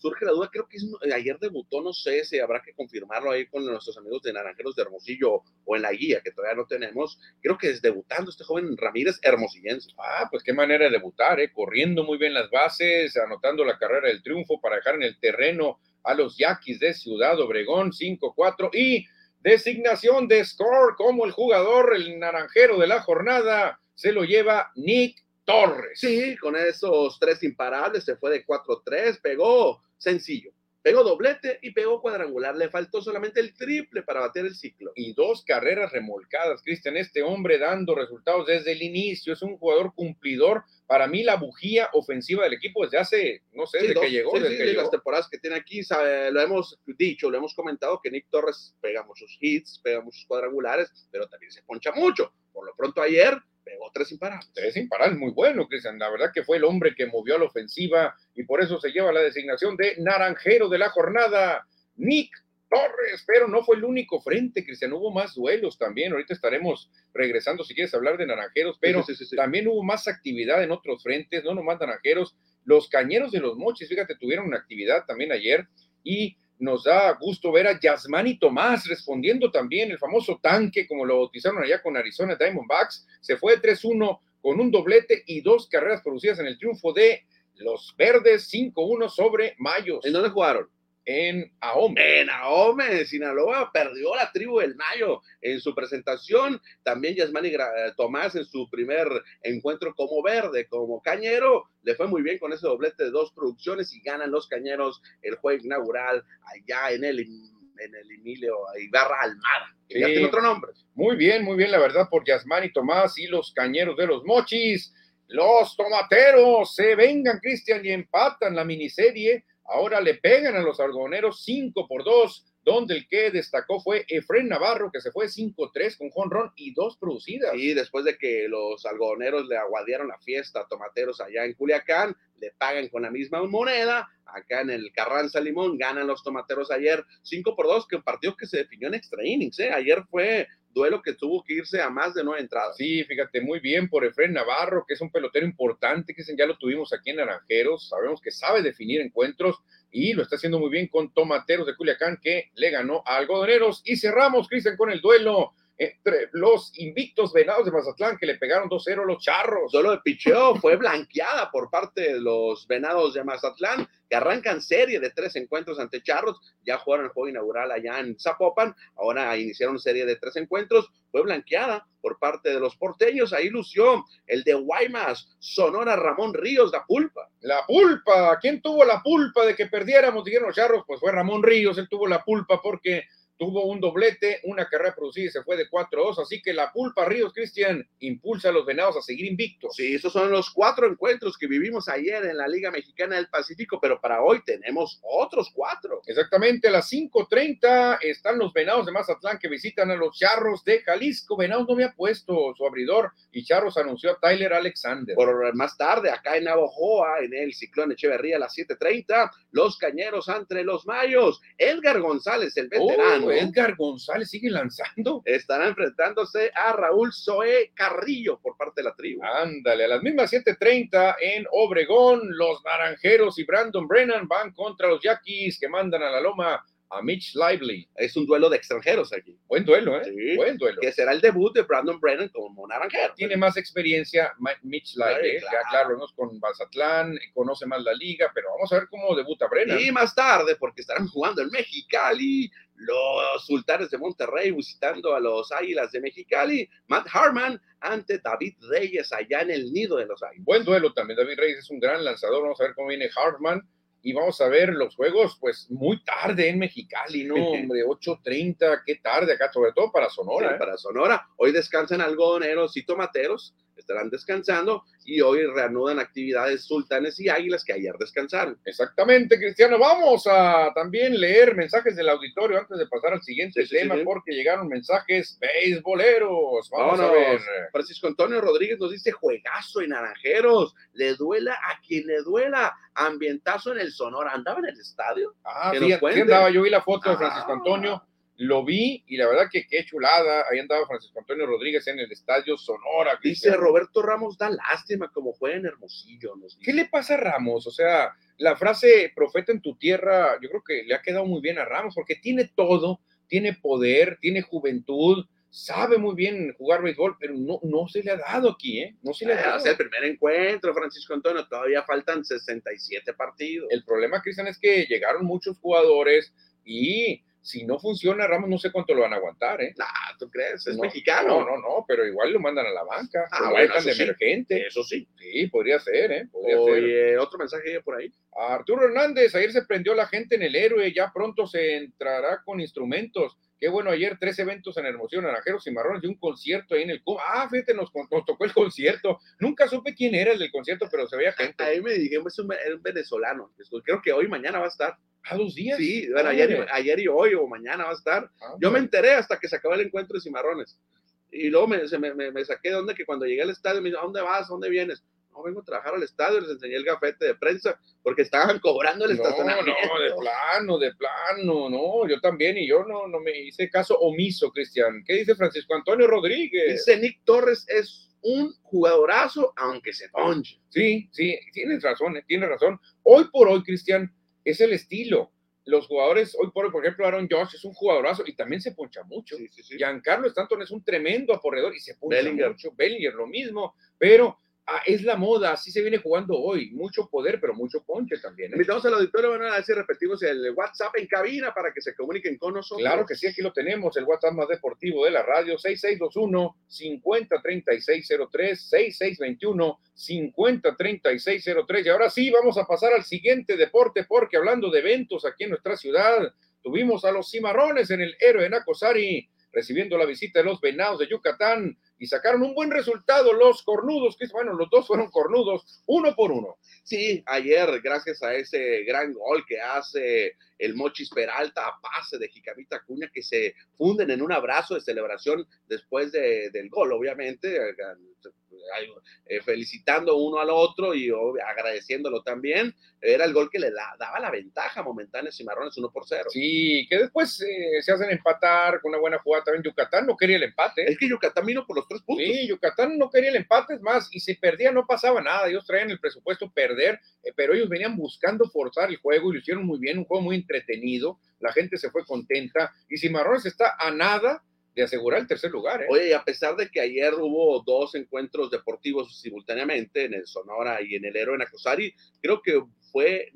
surge la duda, creo que ayer debutó, no sé si habrá que confirmarlo ahí con nuestros amigos de Naranjeros de Hermosillo o en la guía, que todavía no tenemos. Creo que es debutando este joven Ramírez Hermosillense. Ah, pues qué manera de debutar, ¿eh? corriendo muy bien las bases, anotando la carrera del triunfo para dejar en el terreno a los Yaquis de Ciudad Obregón 5-4 y Designación de score como el jugador, el naranjero de la jornada, se lo lleva Nick Torres. Sí, con esos tres imparables se fue de 4-3, pegó sencillo. Pegó doblete y pegó cuadrangular. Le faltó solamente el triple para bater el ciclo. Y dos carreras remolcadas, Cristian. Este hombre dando resultados desde el inicio. Es un jugador cumplidor. Para mí, la bujía ofensiva del equipo desde hace, no sé, desde que llegó. desde que las temporadas que tiene aquí, lo hemos dicho, lo hemos comentado que Nick Torres pega muchos hits, pega muchos cuadrangulares, pero también se poncha mucho. Por lo pronto, ayer pegó tres imparables. Tres imparables, muy bueno, Cristian. La verdad que fue el hombre que movió a la ofensiva y por eso se lleva la designación de naranjero de la jornada, Nick Torres, pero no fue el único frente, Cristian, hubo más duelos también, ahorita estaremos regresando si quieres hablar de naranjeros, pero también hubo más actividad en otros frentes, no nomás naranjeros, los cañeros de los mochis, fíjate, tuvieron una actividad también ayer y nos da gusto ver a Yasmani Tomás respondiendo también el famoso tanque, como lo bautizaron allá con Arizona Diamondbacks. Se fue 3-1 con un doblete y dos carreras producidas en el triunfo de los Verdes 5-1 sobre Mayos. ¿En dónde jugaron? En Ahome. En Ahome, Sinaloa, perdió la tribu del Mayo en su presentación. También Yasmani Tomás en su primer encuentro como verde, como cañero, le fue muy bien con ese doblete de dos producciones y ganan los cañeros el juego inaugural allá en el en el Emilio Ibarra Almada, que ya tiene otro nombre. Muy bien, muy bien, la verdad, por Yasmani Tomás y los cañeros de los mochis. Los tomateros se vengan, Cristian, y empatan la miniserie Ahora le pegan a los algodoneros 5 por 2, donde el que destacó fue Efren Navarro, que se fue 5-3 con jonrón y dos producidas. Y después de que los algodoneros le aguadieron la fiesta a tomateros allá en Culiacán, le pagan con la misma moneda. Acá en el Carranza Limón ganan los tomateros ayer 5 por 2, que un partido que se definió en extra innings. ¿eh? Ayer fue duelo que tuvo que irse a más de nueve entradas. Sí, fíjate, muy bien por Efren Navarro, que es un pelotero importante, que ya lo tuvimos aquí en Naranjeros, sabemos que sabe definir encuentros y lo está haciendo muy bien con Tomateros de Culiacán, que le ganó a Algodoneros. Y cerramos, Cristian, con el duelo entre los invictos venados de Mazatlán que le pegaron 2-0 los charros. Solo de picheo fue blanqueada por parte de los venados de Mazatlán, que arrancan serie de tres encuentros ante charros. Ya jugaron el juego inaugural allá en Zapopan, ahora iniciaron serie de tres encuentros. Fue blanqueada por parte de los porteños. Ahí lució el de Guaymas, Sonora Ramón Ríos, la pulpa. La pulpa, ¿quién tuvo la pulpa de que perdiéramos? Dijeron los charros, pues fue Ramón Ríos, él tuvo la pulpa porque tuvo un doblete, una carrera producida y se fue de 4-2, así que la pulpa Ríos Cristian impulsa a los venados a seguir invictos. Sí, esos son los cuatro encuentros que vivimos ayer en la Liga Mexicana del Pacífico, pero para hoy tenemos otros cuatro. Exactamente, a las 5.30 están los venados de Mazatlán que visitan a los charros de Jalisco. Venados no había puesto su abridor y Charros anunció a Tyler Alexander. Por más tarde, acá en Navojoa, en el Ciclón Echeverría a las 7.30, los cañeros entre los mayos. Edgar González, el veterano. Oh, Edgar González sigue lanzando. Estará enfrentándose a Raúl Zoé Carrillo por parte de la tribu. Ándale, a las mismas 7:30 en Obregón, los Naranjeros y Brandon Brennan van contra los Yaquis que mandan a la loma a Mitch Lively. Es un duelo de extranjeros aquí. Buen duelo, ¿eh? Sí. Buen duelo. Que será el debut de Brandon Brennan como naranjero. Tiene más experiencia Mitch Lively. Sí, ¿eh? claro. Ya, claro, con Mazatlán, conoce más la liga, pero vamos a ver cómo debuta Brennan. Y más tarde, porque estarán jugando en Mexicali, los Sultanes de Monterrey visitando a los Águilas de Mexicali, Matt Harman ante David Reyes allá en el nido de los Águilas. Buen duelo también. David Reyes es un gran lanzador. Vamos a ver cómo viene Hartman. Y vamos a ver los juegos, pues muy tarde en Mexicali, ¿no? Hombre, 8.30, qué tarde acá, sobre todo para Sonora. Sí, ¿eh? para Sonora. Hoy descansan algodoneros y tomateros, estarán descansando y hoy reanudan actividades sultanes y águilas que ayer descansaron. Exactamente, Cristiano. Vamos a también leer mensajes del auditorio antes de pasar al siguiente Sí, tema, sí. porque llegaron mensajes beisboleros. Vamos a ver. Francisco Antonio Rodríguez nos dice juegazo en Naranjeros, le duela a quien le duela, ambientazo en el Sonora, andaba en el estadio. Ah, sí andaba, yo vi la foto de Ah. Francisco Antonio, lo vi y la verdad que qué chulada. Ahí andaba Francisco Antonio Rodríguez en el estadio Sonora. Dice. Roberto Ramos, da lástima como juega en Hermosillo. Nos dice. ¿Qué le pasa a Ramos? O sea, la frase profeta en tu tierra, yo creo que le ha quedado muy bien a Ramos porque tiene todo, tiene poder, tiene juventud, sabe muy bien jugar béisbol, pero no, no se le ha dado aquí, ¿eh? No se le ha Ah, dado. o sea, el primer encuentro, Francisco Antonio, todavía faltan 67 partidos. El problema, Cristian, es que llegaron muchos jugadores y si no funciona Ramos, no sé cuánto lo van a aguantar, ¿eh? Ah, ¿tú crees? Es No, mexicano. No, no, no, pero igual lo mandan a la banca, Ah, lo bueno, eso de sí. emergente. Eso sí. Sí, podría ser, ¿eh? Podría ser. Oye, otro mensaje por ahí. Arturo Hernández, ayer se prendió la gente en el héroe, ya pronto se entrará con instrumentos. Qué bueno, ayer tres eventos en Hermosillo, Naranjeros y Marrones y un concierto ahí en el Cuba. Ah, fíjate, nos, nos tocó el concierto. Nunca supe quién era el del concierto, pero se veía gente. Ahí me dijeron, es un, es un venezolano. Creo que hoy, mañana va a estar. ¿A dos días? Sí, bueno, ayer, y hoy o mañana va a estar. Ah, Yo me enteré hasta que se acabó el encuentro de Cimarrones. Y luego me, se me, me- me saqué de onda que cuando llegué al estadio me dijo, ¿a dónde vas? ¿A dónde vienes? No, vengo a trabajar al estadio, les enseñé el gafete de prensa porque estaban cobrando el No, estacionamiento. no, de plano, de plano, no, yo también, y yo no, no me hice caso omiso, Cristian. ¿Qué dice Francisco Antonio Rodríguez? Dice Nick Torres es un jugadorazo, aunque se ponche. Sí, sí, tienes razón, eh, tienes razón. Hoy por hoy, Cristian, es el estilo. Los jugadores, hoy por hoy, por ejemplo, Aaron Josh es un jugadorazo y también se poncha mucho. Sí, sí, sí. Giancarlo Stanton es un tremendo aporreador y se poncha Bellinger. mucho. Bellinger, lo mismo, pero es la moda, así se viene jugando hoy. Mucho poder, pero mucho ponche también. ¿eh? Invitamos al auditorio, van a si repetimos el WhatsApp en cabina para que se comuniquen con nosotros. Claro que sí, aquí lo tenemos, el WhatsApp más deportivo de la radio, 6621-503603, 6621-503603. Y ahora sí, vamos a pasar al siguiente deporte, porque hablando de eventos aquí en nuestra ciudad, tuvimos a los cimarrones en el héroe Nacosari, recibiendo la visita de los venados de Yucatán, y sacaron un buen resultado los cornudos, que bueno, los dos fueron cornudos, uno por uno. Sí, ayer, gracias a ese gran gol que hace el Mochis Peralta a pase de Jicamita Acuña, que se funden en un abrazo de celebración después de- del gol, obviamente, eh, felicitando uno al otro y obvio, agradeciéndolo también. Era el gol que le da- daba la ventaja momentánea a Cimarrones 1 por 0. Sí, que después eh, se hacen empatar con una buena jugada también. Yucatán no quería el empate. Es que Yucatán vino por los tres puntos. Sí, Yucatán no quería el empate, es más, y si perdía no pasaba nada, ellos traían el presupuesto perder, eh, pero ellos venían buscando forzar el juego y lo hicieron muy bien, un juego muy entretenido, la gente se fue contenta, y Cimarrones está a nada de asegurar el tercer lugar. ¿eh? Oye, y a pesar de que ayer hubo dos encuentros deportivos simultáneamente en el Sonora y en el Héroe en Acosari, creo que fue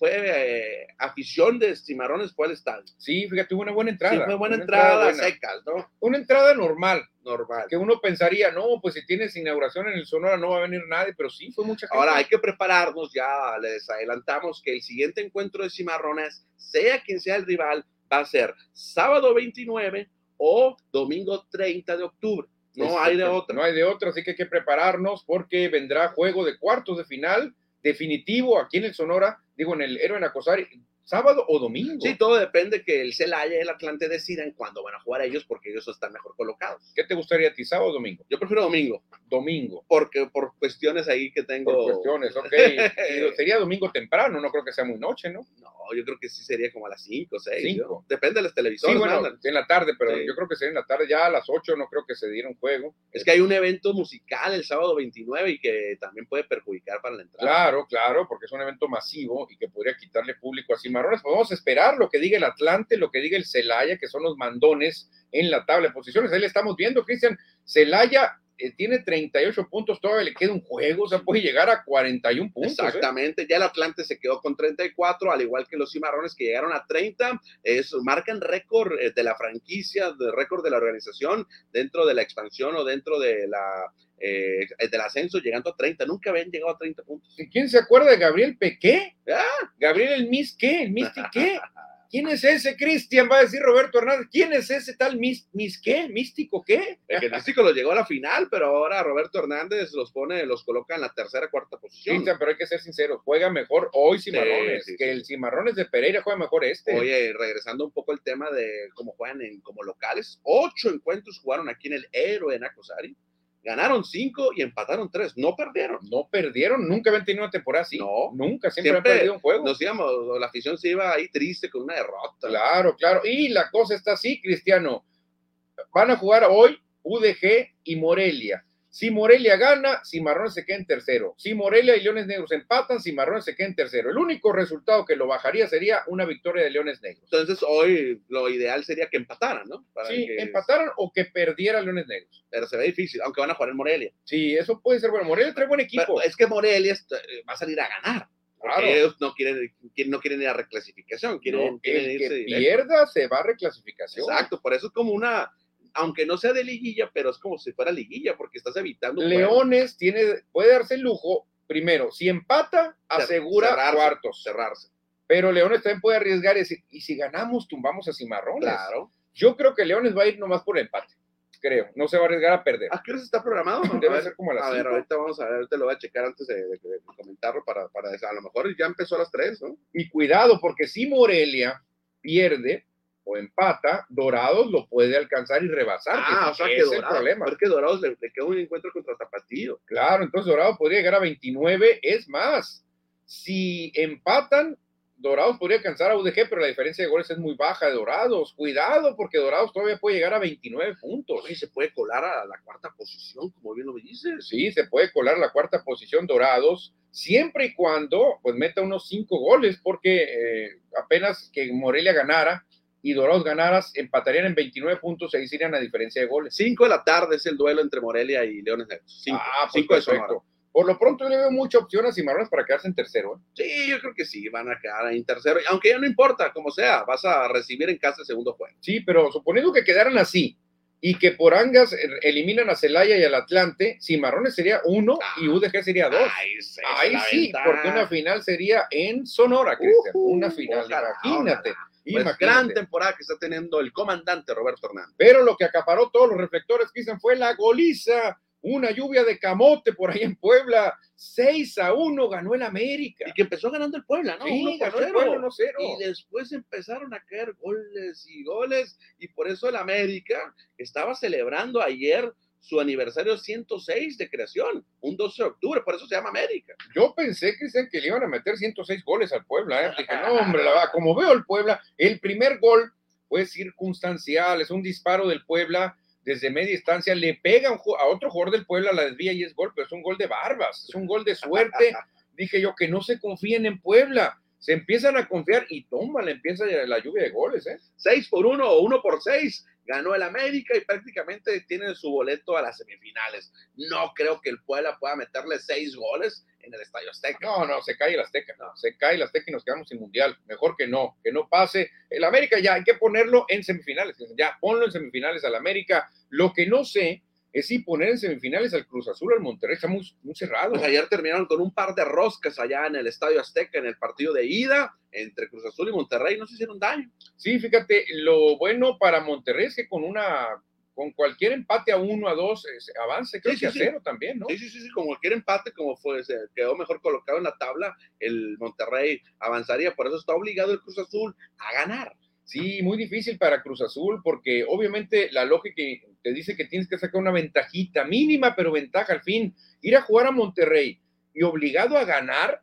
fue eh, afición de Cimarrones fue al estadio. Sí, fíjate, tuvo una buena entrada. Sí, fue buena entrada, secas, ¿no? Una entrada normal. Normal. Que uno pensaría, no, pues si tienes inauguración en el Sonora no va a venir nadie, pero sí fue mucha gente. Ahora hay que prepararnos, ya les adelantamos que el siguiente encuentro de Cimarrones, sea quien sea el rival, va a ser sábado 29 o domingo 30 de octubre. No hay de otra. No hay de otra, así que hay que prepararnos porque vendrá juego de cuartos de final definitivo aquí en el Sonora, digo, en el Héroe Acosari, sábado o domingo. Sí, todo depende que el Celaya y el Atlante decidan cuándo van a jugar ellos porque ellos están mejor colocados. ¿Qué te gustaría a ti, sábado o domingo? Yo prefiero domingo. Domingo. Porque por cuestiones ahí que tengo. Por cuestiones, ok. sería domingo temprano, no creo que sea muy noche, ¿no? No, yo creo que sí sería como a las 5 o 6. Depende de las televisiones. Sí, bueno, en la tarde, pero yo creo que sería en la tarde, ya a las 8 no creo que se diera un juego. Es que hay un evento musical el sábado 29 y que también puede perjudicar para la entrada. Claro, claro, porque es un evento masivo y que podría quitarle público a Cimarrones. Podemos esperar lo que diga el Atlante, lo que diga el Celaya, que son los mandones en la tabla de posiciones. Ahí le estamos viendo, Cristian. Celaya eh, tiene 38 puntos, todavía le queda un juego, o sea, puede llegar a 41 puntos. ¿eh? Exactamente, ya el Atlante se quedó con 34, al igual que los Cimarrones que llegaron a 30, es, marcan récord eh, de la franquicia, de récord de la organización dentro de la expansión o dentro de la del ascenso, llegando a 30, nunca habían llegado a 30 puntos. ¿Quién se acuerda de Gabriel Pequé? Ah, Gabriel el Mis qué, el Misti qué. ¿Quién es ese Cristian? Va a decir Roberto Hernández. ¿Quién es ese tal mis, mis qué? ¿Místico qué? El místico lo llegó a la final, pero ahora Roberto Hernández los pone, los coloca en la tercera, cuarta posición. Cristian, pero hay que ser sincero, juega mejor hoy Cimarrones, que el Cimarrones de Pereira juega mejor este. Oye, regresando un poco al tema de cómo juegan en, como locales, ocho encuentros jugaron aquí en el Héroe en Acosari Ganaron cinco y empataron tres. No perdieron. No perdieron. Nunca habían tenido una temporada así. No. Nunca. Siempre, han perdido un juego. Nos íbamos, la afición se iba ahí triste con una derrota. Claro, claro. Y la cosa está así, Cristiano. Van a jugar hoy UDG y Morelia. Si Morelia gana, Cimarrones se queda en tercero. Si Morelia y Leones Negros empatan, Cimarrones se queda en tercero. El único resultado que lo bajaría sería una victoria de Leones Negros. Entonces, hoy lo ideal sería que empataran, ¿no? sí, empataran o que perdiera Leones Negros. Pero se ve difícil, aunque van a jugar en Morelia. Sí, eso puede ser bueno. Morelia trae buen equipo. es que Morelia eh, va a salir a ganar. Claro. Ellos no quieren, no quieren ir a reclasificación, quieren, el que pierda se va a reclasificación. Exacto, por eso es como una, aunque no sea de liguilla, pero es como si fuera liguilla, porque estás evitando. Leones tiene, puede darse el lujo, primero, si empata, asegura cuartos. Cerrarse. Pero Leones también puede arriesgar y decir, y si ganamos, tumbamos a Cimarrones. Claro. Yo creo que Leones va a ir nomás por el empate. Creo, no se va a arriesgar a perder. ¿A qué hora está programado? Debe ser como a las A ver, ahorita vamos a ver, te lo voy a checar antes de, comentarlo para, para, a lo mejor ya empezó a las tres, ¿no? Y cuidado, porque si Morelia pierde, o empata, Dorados lo puede alcanzar y rebasar. Ah, o sea que es el problema. Porque Dorados le, queda un encuentro contra Tapatío. Claro, entonces Dorados podría llegar a 29. Es más, si empatan, Dorados podría alcanzar a UDG, pero la diferencia de goles es muy baja de Dorados. Cuidado, porque Dorados todavía puede llegar a 29 puntos. Y se puede colar a la cuarta posición, como bien lo dices. Sí, se puede colar a la cuarta posición Dorados, siempre y cuando pues meta unos cinco goles, porque eh, apenas que Morelia ganara, y Dorados ganaras, empatarían en 29 puntos, se irían a diferencia de goles. 5 de la tarde es el duelo entre Morelia y Leones Negros. Cinco, ah, pues cinco de Sonora. Por lo pronto le veo mucha opción a Cimarrones para quedarse en tercero. ¿eh? Sí, yo creo que sí, van a quedar en tercero. Aunque ya no importa, como sea, vas a recibir en casa el segundo juego. Sí, pero suponiendo que quedaran así y que por Angas eliminan a Celaya y al Atlante, Cimarrones sería uno y ah, UDG sería dos. Ahí, sí, porque una final sería en Sonora, Cristian. una final, imagínate. Pues gran temporada que está teniendo el comandante Roberto Hernández. Pero lo que acaparó todos los reflectores, Cristian, fue la goliza. Una lluvia de camote por ahí en Puebla. 6 a 1 ganó el América. Y que empezó ganando el Puebla, ¿no? Sí, ganó el Puebla 1-0. Y después empezaron a caer goles y goles. Y por eso el América estaba celebrando ayer su aniversario 106 de creación, un 12 de octubre, por eso se llama América. Yo pensé, que que le iban a meter 106 goles al Puebla, ¿eh? Dije, no, hombre, la verdad, como veo el Puebla, el primer gol fue circunstancial, es un disparo del Puebla desde media distancia, le pega a otro jugador del Puebla, la desvía y es gol, pero es un gol de barbas, es un gol de suerte. Dije yo que no se confíen en Puebla se empiezan a confiar y toma, le empieza la lluvia de goles, ¿eh? 6 por 1 o 1 por 6 ganó el América y prácticamente tiene su boleto a las semifinales. No creo que el Puebla pueda meterle 6 goles en el Estadio Azteca. No, no, se cae el Azteca, no, se cae el Azteca y nos quedamos sin mundial. Mejor que no, que no pase. El América ya hay que ponerlo en semifinales, ya ponlo en semifinales al América. Lo que no sé es si poner en semifinales al Cruz Azul al Monterrey, está muy, cerrado. Pues ayer terminaron con un par de roscas allá en el Estadio Azteca en el partido de ida entre Cruz Azul y Monterrey, no se hicieron daño. Sí, fíjate, lo bueno para Monterrey es que con una con cualquier empate a uno, a dos, avance, creo que a cero también, ¿no? Sí, sí, sí, con cualquier empate, como fue, se quedó mejor colocado en la tabla, el Monterrey avanzaría, por eso está obligado el Cruz Azul a ganar. Sí, muy difícil para Cruz Azul, porque obviamente la lógica te dice que tienes que sacar una ventajita mínima, pero ventaja al fin. Ir a jugar a Monterrey y obligado a ganar,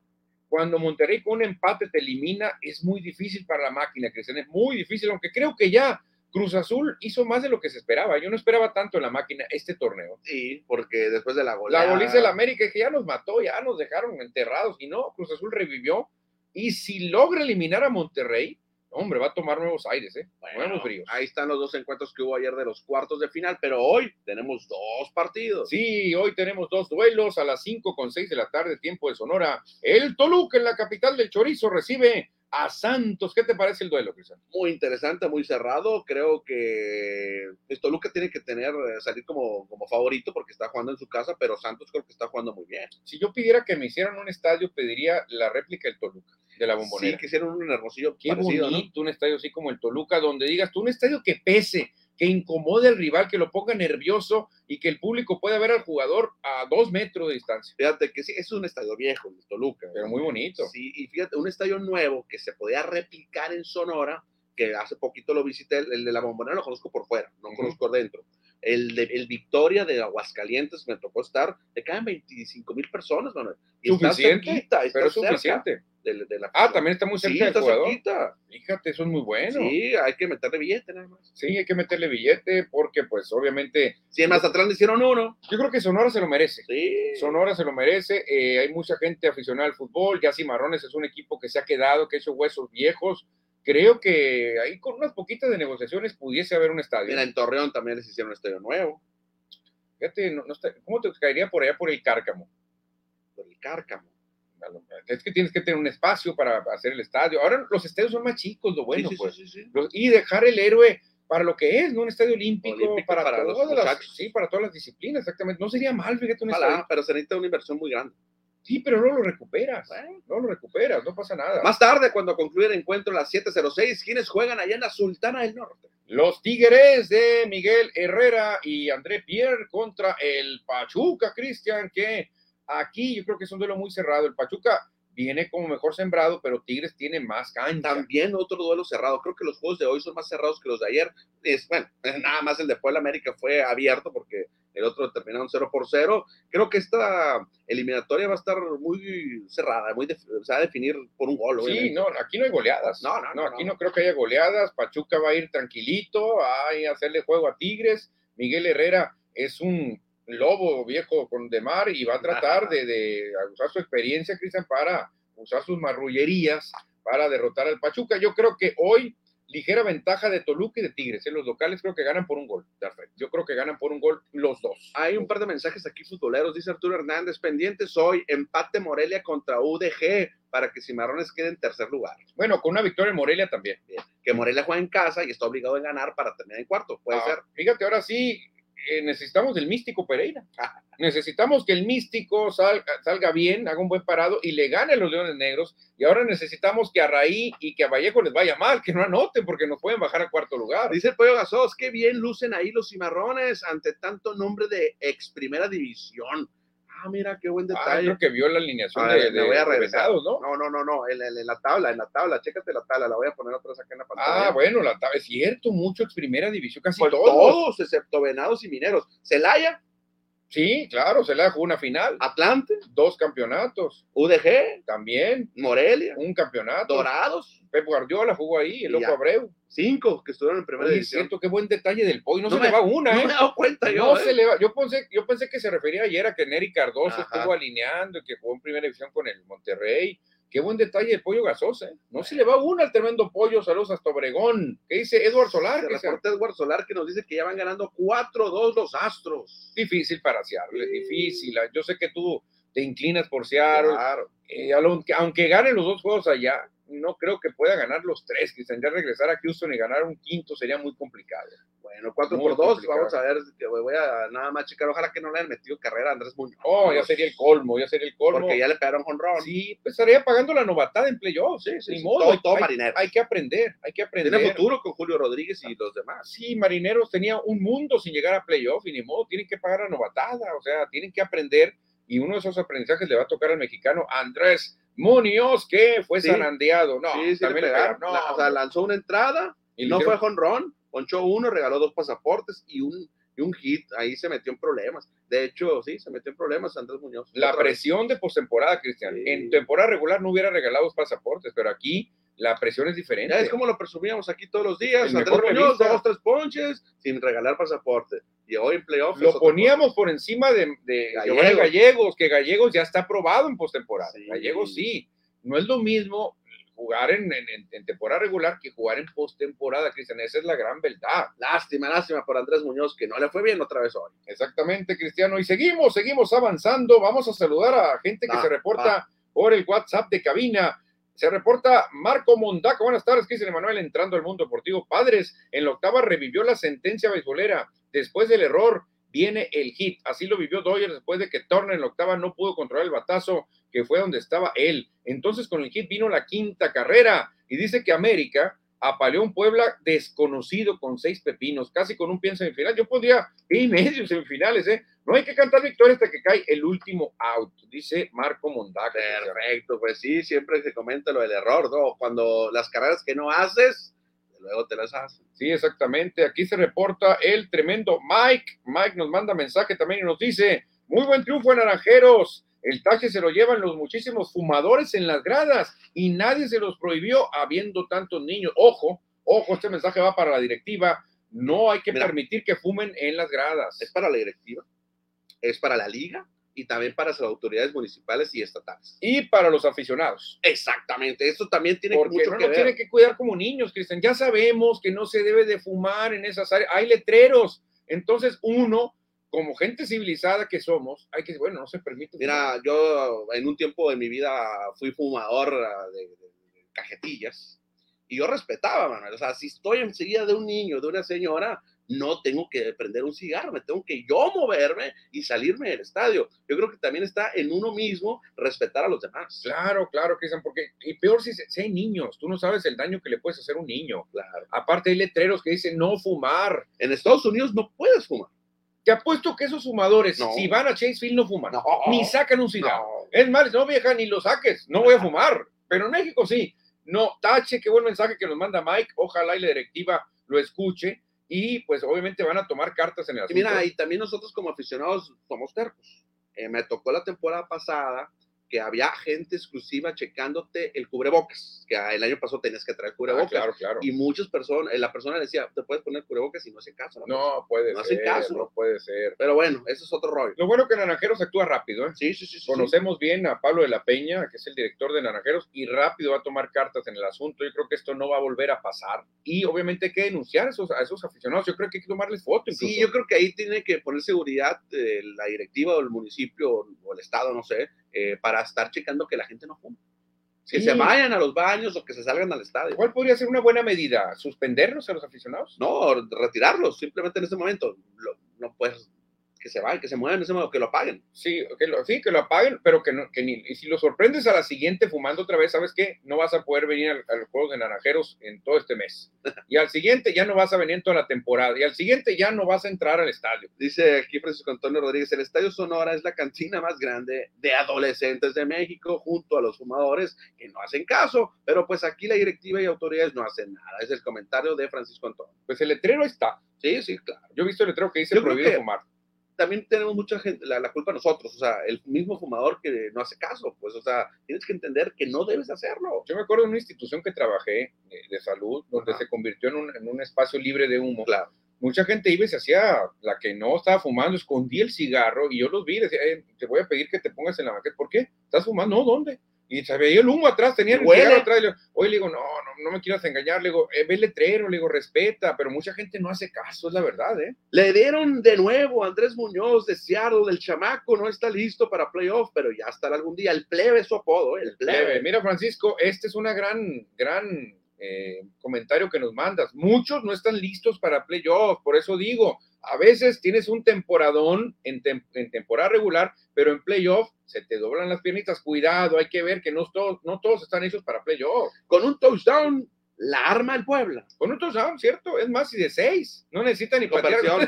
cuando Monterrey con un empate te elimina, es muy difícil para la máquina, Cristian, es muy difícil, aunque creo que ya Cruz Azul hizo más de lo que se esperaba. Yo no esperaba tanto en la máquina este torneo. Sí, porque después de la goleada. La goliza del América que ya nos mató, ya nos dejaron enterrados y no, Cruz Azul revivió. Y si logra eliminar a Monterrey, hombre, va a tomar nuevos aires, ¿eh? nuevos fríos. Ahí están los dos encuentros que hubo ayer de los cuartos de final, pero hoy tenemos dos partidos. Sí, hoy tenemos dos duelos a las 5 con 6 de la tarde, tiempo de Sonora. El Toluca en la capital del Chorizo recibe a Santos. ¿Qué te parece el duelo, Cristian? Muy interesante, muy cerrado. Creo que pues, Toluca tiene que tener, eh, salir como, como favorito porque está jugando en su casa, pero Santos creo que está jugando muy bien. Si yo pidiera que me hicieran un estadio, pediría la réplica del Toluca, de la bombonera. Sí, que hicieran un hermosillo Qué bonito, un estadio así como el Toluca, donde digas tú, un estadio que pese, que incomode al rival, que lo ponga nervioso y que el público pueda ver al jugador a dos metros de distancia. Fíjate que sí, es un estadio viejo, el Toluca. Pero muy bonito. Sí, y fíjate, un estadio nuevo que se podía replicar en Sonora, que hace poquito lo visité, el, de la Bombonera lo conozco por fuera, no conozco dentro. El, de, el Victoria de Aguascalientes me tocó estar, le caen 25 mil personas, Manuel. suficiente, pero es suficiente. ah, también está muy cerca del jugador. Fíjate, eso es muy bueno. Sí, hay que meterle billete nada más. Sí, hay que meterle billete porque pues obviamente... Si en Mazatlán le hicieron uno. Yo creo que Sonora se lo merece. Sí. Sonora se lo merece. Eh, hay mucha gente aficionada al fútbol. Ya Cimarrones es un equipo que se ha quedado, que ha hecho huesos viejos creo que ahí con unas poquitas de negociaciones pudiese haber un estadio. Mira, en Torreón también les hicieron un estadio nuevo. Fíjate, no, ¿cómo te caería por allá por el Cárcamo? Por el Cárcamo. Es que tienes que tener un espacio para hacer el estadio. Ahora los estadios son más chicos, lo bueno, pues. y dejar el héroe para lo que es, ¿no? Un estadio olímpico, para, todas las, sí, para todas las disciplinas, exactamente. No sería mal, fíjate, un estadio. pero se necesita una inversión muy grande. Sí, pero no lo recuperas. no lo recuperas, no pasa nada. Más tarde, cuando concluye el encuentro a las 7.06, ¿quiénes juegan allá en la Sultana del Norte? Los Tigres de Miguel Herrera y André Pierre contra el Pachuca, Cristian, que aquí yo creo que es un duelo muy cerrado. El Pachuca viene como mejor sembrado, pero Tigres tiene más cancha. También otro duelo cerrado. Creo que los juegos de hoy son más cerrados que los de ayer. Es, bueno, nada más el de Puebla América fue abierto porque el otro terminaron 0 por 0. Creo que esta eliminatoria va a estar muy cerrada, muy se va a definir por un gol. Sí, no, aquí no hay goleadas. No, no, no, aquí no. creo que haya goleadas. Pachuca va a ir tranquilito a hacerle juego a Tigres. Miguel Herrera es un lobo viejo con de mar y va a tratar de, de usar su experiencia, Cristian, para usar sus marrullerías para derrotar al Pachuca. Yo creo que hoy ligera ventaja de Toluca y de Tigres. En los locales creo que ganan por un gol. Yo creo que ganan por un gol los dos. Hay un par de mensajes aquí futboleros. Dice Arturo Hernández, pendientes hoy, empate Morelia contra UDG para que Cimarrones quede en tercer lugar. Bueno, con una victoria en Morelia también. Que Morelia juega en casa y está obligado a ganar para terminar en cuarto. Puede ah, ser. Fíjate, ahora sí, eh, necesitamos del místico Pereira. necesitamos que el místico salga, bien, haga un buen parado y le gane a los Leones Negros. Y ahora necesitamos que a Raí y que a Vallejo les vaya mal, que no anoten porque nos pueden bajar a cuarto lugar. Dice el Pollo Gasos, qué bien lucen ahí los cimarrones ante tanto nombre de ex primera división. Ah, mira, qué buen ah, detalle. creo que vio la alineación de, voy a regresar, ¿no? No, no, no, no, en, la tabla, en la tabla, chécate la tabla, la voy a poner otra vez acá en la pantalla. Ah, bueno, la tabla, es cierto, mucho ex primera división, casi pues todos. Todos, excepto Venados y Mineros. Celaya, Sí, claro, se le jugó una final. Atlante. Dos campeonatos. UDG. También. Morelia. Un campeonato. Dorados. Pep Guardiola jugó ahí, el Loco Abreu. Cinco que estuvieron en primera Oye, división. cierto, qué buen detalle del Poi. No, se le va una, ¿eh? No me he dado cuenta yo. No ¿eh? se le va. Yo pensé, yo pensé que se refería ayer a que Neri Cardoso estuvo alineando y que jugó en primera división con el Monterrey. Qué buen detalle el pollo gasoso, ¿eh? No se le va uno al tremendo pollo, saludos hasta Obregón. ¿Qué dice Edward Solar? Se reporta Edward Solar que nos dice que ya van ganando 4-2 los Astros. Difícil para Seattle, sí. difícil. Yo sé que tú te inclinas por Seattle. Claro. Eh, aunque, aunque ganen los dos juegos allá, no creo que pueda ganar los tres, que tendría regresar a Houston y ganar un quinto sería muy complicado. Bueno, 4 por 2, vamos a ver, voy a nada más checar, ojalá que no le hayan metido carrera a Andrés Muñoz. Oh, ya sería el colmo, ya sería el colmo. Porque ya le pegaron con Ron. Sí, pues estaría pagando la novatada en playoffs, sí, sí, Ni modo, todo, todo hay, Marineros. Hay que aprender, hay que aprender. Tiene futuro con Julio Rodríguez y los demás. Sí, Marineros tenía un mundo sin llegar a playoff y ni modo, tienen que pagar la novatada, o sea, tienen que aprender y uno de esos aprendizajes le va a tocar al mexicano Andrés Muñoz, que fue Sí. No, sí, sí, también le pegaron. No, La- o sea, lanzó una entrada, Y no hicieron- fue jonrón, ponchó uno, regaló dos pasaportes y un, y un hit. Ahí se metió en problemas. De hecho, sí, se metió en problemas Andrés Muñoz. la vez. presión de postemporada, Cristian. En temporada regular no hubiera regalado los pasaportes, pero aquí la presión es diferente. Ya es como lo presumíamos aquí todos los días. El Andrés Muñoz, dos, tres ponches, sin regalar pasaporte. Y hoy en playoff. es Lo poníamos por encima de, de Gallegos. Que Gallegos ya está aprobado en postemporada. Sí. Gallegos sí. No es lo mismo jugar en, en- en temporada regular que jugar en postemporada, Cristian. Esa es la gran verdad. Lástima, lástima por Andrés Muñoz, que no le fue bien otra vez hoy. Exactamente, Cristiano. Y seguimos, seguimos avanzando. Vamos a saludar a gente que se reporta por el WhatsApp de cabina. Se reporta Marco Mondaca. Buenas tardes, Cristian Emanuel, entrando al mundo deportivo. Padres, en la octava revivió la sentencia beisbolera. Después del error viene el hit. Así lo vivió Doyer después de que Turner en la octava no pudo controlar el batazo, que fue donde estaba él. Entonces con el hit vino la quinta carrera. Y dice que América apaleó un Puebla desconocido con seis pepinos, casi con un pie en semifinal. Yo pondría pie y medio semifinales, ¿eh? No hay que cantar victoria hasta que cae el último out, dice Marco Mondaca. Perfecto, pues sí, siempre se comenta lo del error, ¿no? Cuando las carreras que no haces, luego te las haces. Sí, exactamente. Aquí se reporta el tremendo Mike. Mike nos manda mensaje también y nos dice, muy buen triunfo en Naranjeros. El tache se lo llevan los muchísimos fumadores en las gradas y nadie se los prohibió habiendo tantos niños. Ojo, ojo, este mensaje va para la directiva. No hay que Mira. permitir que fumen en las gradas. Es para la directiva, es para la liga y también para las autoridades municipales y estatales. Y para los aficionados. Exactamente, eso también tiene Porque mucho no que ver. tienen que cuidar como niños, Cristian. Ya sabemos que no se debe de fumar en esas áreas. Hay letreros. Entonces, uno, como gente civilizada que somos, hay que, bueno, no se permite. fumar. Mira, yo en un tiempo de mi vida fui fumador de, de- de cajetillas y yo respetaba, Manuel. O sea, si estoy enseguida de un niño, de una señora, no tengo que prender un cigarro, me tengo que yo moverme y salirme del estadio. Yo creo que también está en uno mismo respetar a los demás. Claro, claro, Cristian, porque, y peor si, se- si hay niños, tú no sabes el daño que le puedes hacer a un niño. Claro. Aparte, hay letreros que dicen no fumar. En Estados Unidos no puedes fumar. Te apuesto que esos fumadores, No. si van a Chasefield, no fuman. No. Ni sacan un cigarro. No. Es más, no vieja, ni lo saques, no voy a fumar. Pero en México sí. No, tache, qué buen mensaje que nos manda Mike. Ojalá y la directiva lo escuche. Y pues obviamente van a tomar cartas en el Y asunto. mira, y también nosotros como aficionados somos tercos. Eh, me tocó la temporada pasada que había gente exclusiva checándote el cubrebocas, que el año pasado tenías que traer Ah, cubrebocas. claro, claro. Y muchas personas, eh, la persona decía, te puedes poner cubrebocas y no hace caso. ¿no? No puede No hacen ser, caso. no puede ser. Pero bueno, eso es otro rollo. Lo bueno que Naranjeros actúa rápido, ¿eh? Sí, sí, sí. sí, sí. Conocemos bien a Pablo de la Peña, que es el director de Naranjeros, y rápido va a tomar cartas en el asunto. Yo creo que esto no va a volver a pasar. Y obviamente hay que denunciar a esos, a esos aficionados. Yo creo que hay que tomarles foto. Incluso. Sí, yo creo que ahí tiene que poner seguridad eh, la directiva o el municipio o el estado, no sé, eh, para estar checando que la gente no fume. Que Sí. se vayan a los baños o que se salgan al estadio. ¿Cuál podría ser una buena medida? ¿Suspenderlos a los aficionados? No, retirarlos simplemente en ese momento. Lo- no puedes que se vayan, que se muevan que lo paguen. Sí, que lo, sí, que lo apaguen, pero que, no, que ni, y si lo sorprendes a la siguiente fumando otra vez, ¿sabes qué? No vas a poder venir al- a, los Juegos de Naranjeros en todo este mes. Y al siguiente ya no vas a venir en toda la temporada. Y al siguiente ya no vas a entrar al estadio. Dice aquí Francisco Antonio Rodríguez, el Estadio Sonora es la cantina más grande de adolescentes de México junto a los fumadores que no hacen caso, pero pues aquí la directiva y autoridades no hacen nada. Es el comentario de Francisco Antonio. Pues el letrero está. Sí, sí, claro. Yo he visto el letrero que dice Yo prohibido que- fumar. También tenemos mucha gente, la, la culpa nosotros, o sea, el mismo fumador que no hace caso, pues, o sea, tienes que entender que no debes hacerlo. Yo me acuerdo de una institución que trabajé eh, de salud, donde Ajá. se convirtió en un, en un espacio libre de humo. Claro. Mucha gente iba y se hacía, la que no estaba fumando, escondía el cigarro y yo los vi, decía, "Eh, te voy a pedir que te pongas en la banqueta. ¿Por qué? ¿Estás fumando? No, ¿dónde? Y se veía el humo atrás, tenía el huele. atrás. y le- digo, no, no, no me quieras engañar. Le digo, eh, ve el letrero, le digo, respeta, pero mucha gente no hace caso, es la verdad, ¿eh? Le dieron de nuevo a Andrés Muñoz de Seattle, del chamaco, no está listo para playoff, pero ya estará algún día. El plebe es su apodo, ¿eh? el Plebe. plebe. Mira, Francisco, este es una gran, gran eh, comentario que nos mandas. Muchos no están listos para playoff, por eso digo, a veces tienes un temporadón en, en temporada regular, pero en playoff se te doblan las piernitas. Cuidado, hay que ver que no todos, no todos están hechos para playoff. Con un touchdown, la arma el Puebla. Con un touchdown, ¿cierto? Es más, y de seis. No necesita ni. Conversión.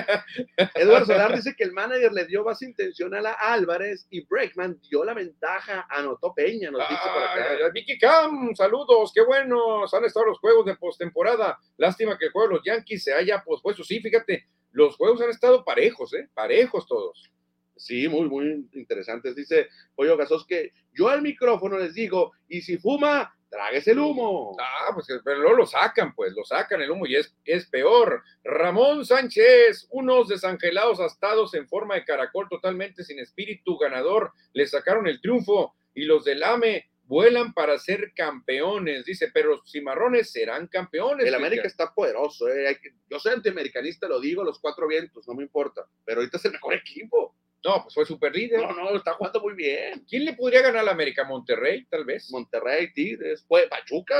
Eduardo Solar dice que el manager le dio base intencional a Álvarez y Breckman dio la ventaja, anotó Peña, nos dice por acá. Vicky Cam, saludos, qué buenos han estado los juegos de postemporada. Lástima que el juego de los Yankees se haya pospuesto. Sí, fíjate, los juegos han estado parejos, ¿eh? Parejos todos. Sí, muy, muy interesantes. Dice Pollo Gasos que yo al micrófono les digo, y si fuma, tráguese el humo. Ah, pues pero luego lo sacan, pues, lo sacan el humo y es, es peor. Ramón Sánchez, unos desangelados astados en forma de caracol totalmente sin espíritu ganador, le sacaron el triunfo y los del AME vuelan para ser campeones, dice, pero los cimarrones serán campeones. El América está poderoso. eh, Yo soy antiamericanista, lo digo, los cuatro vientos, no me importa. Pero ahorita es el mejor equipo. No, pues fue super líder. No, no, está jugando muy bien. ¿Quién le podría ganar al América? Monterrey, tal vez. Monterrey, Tigres, pues Pachuca.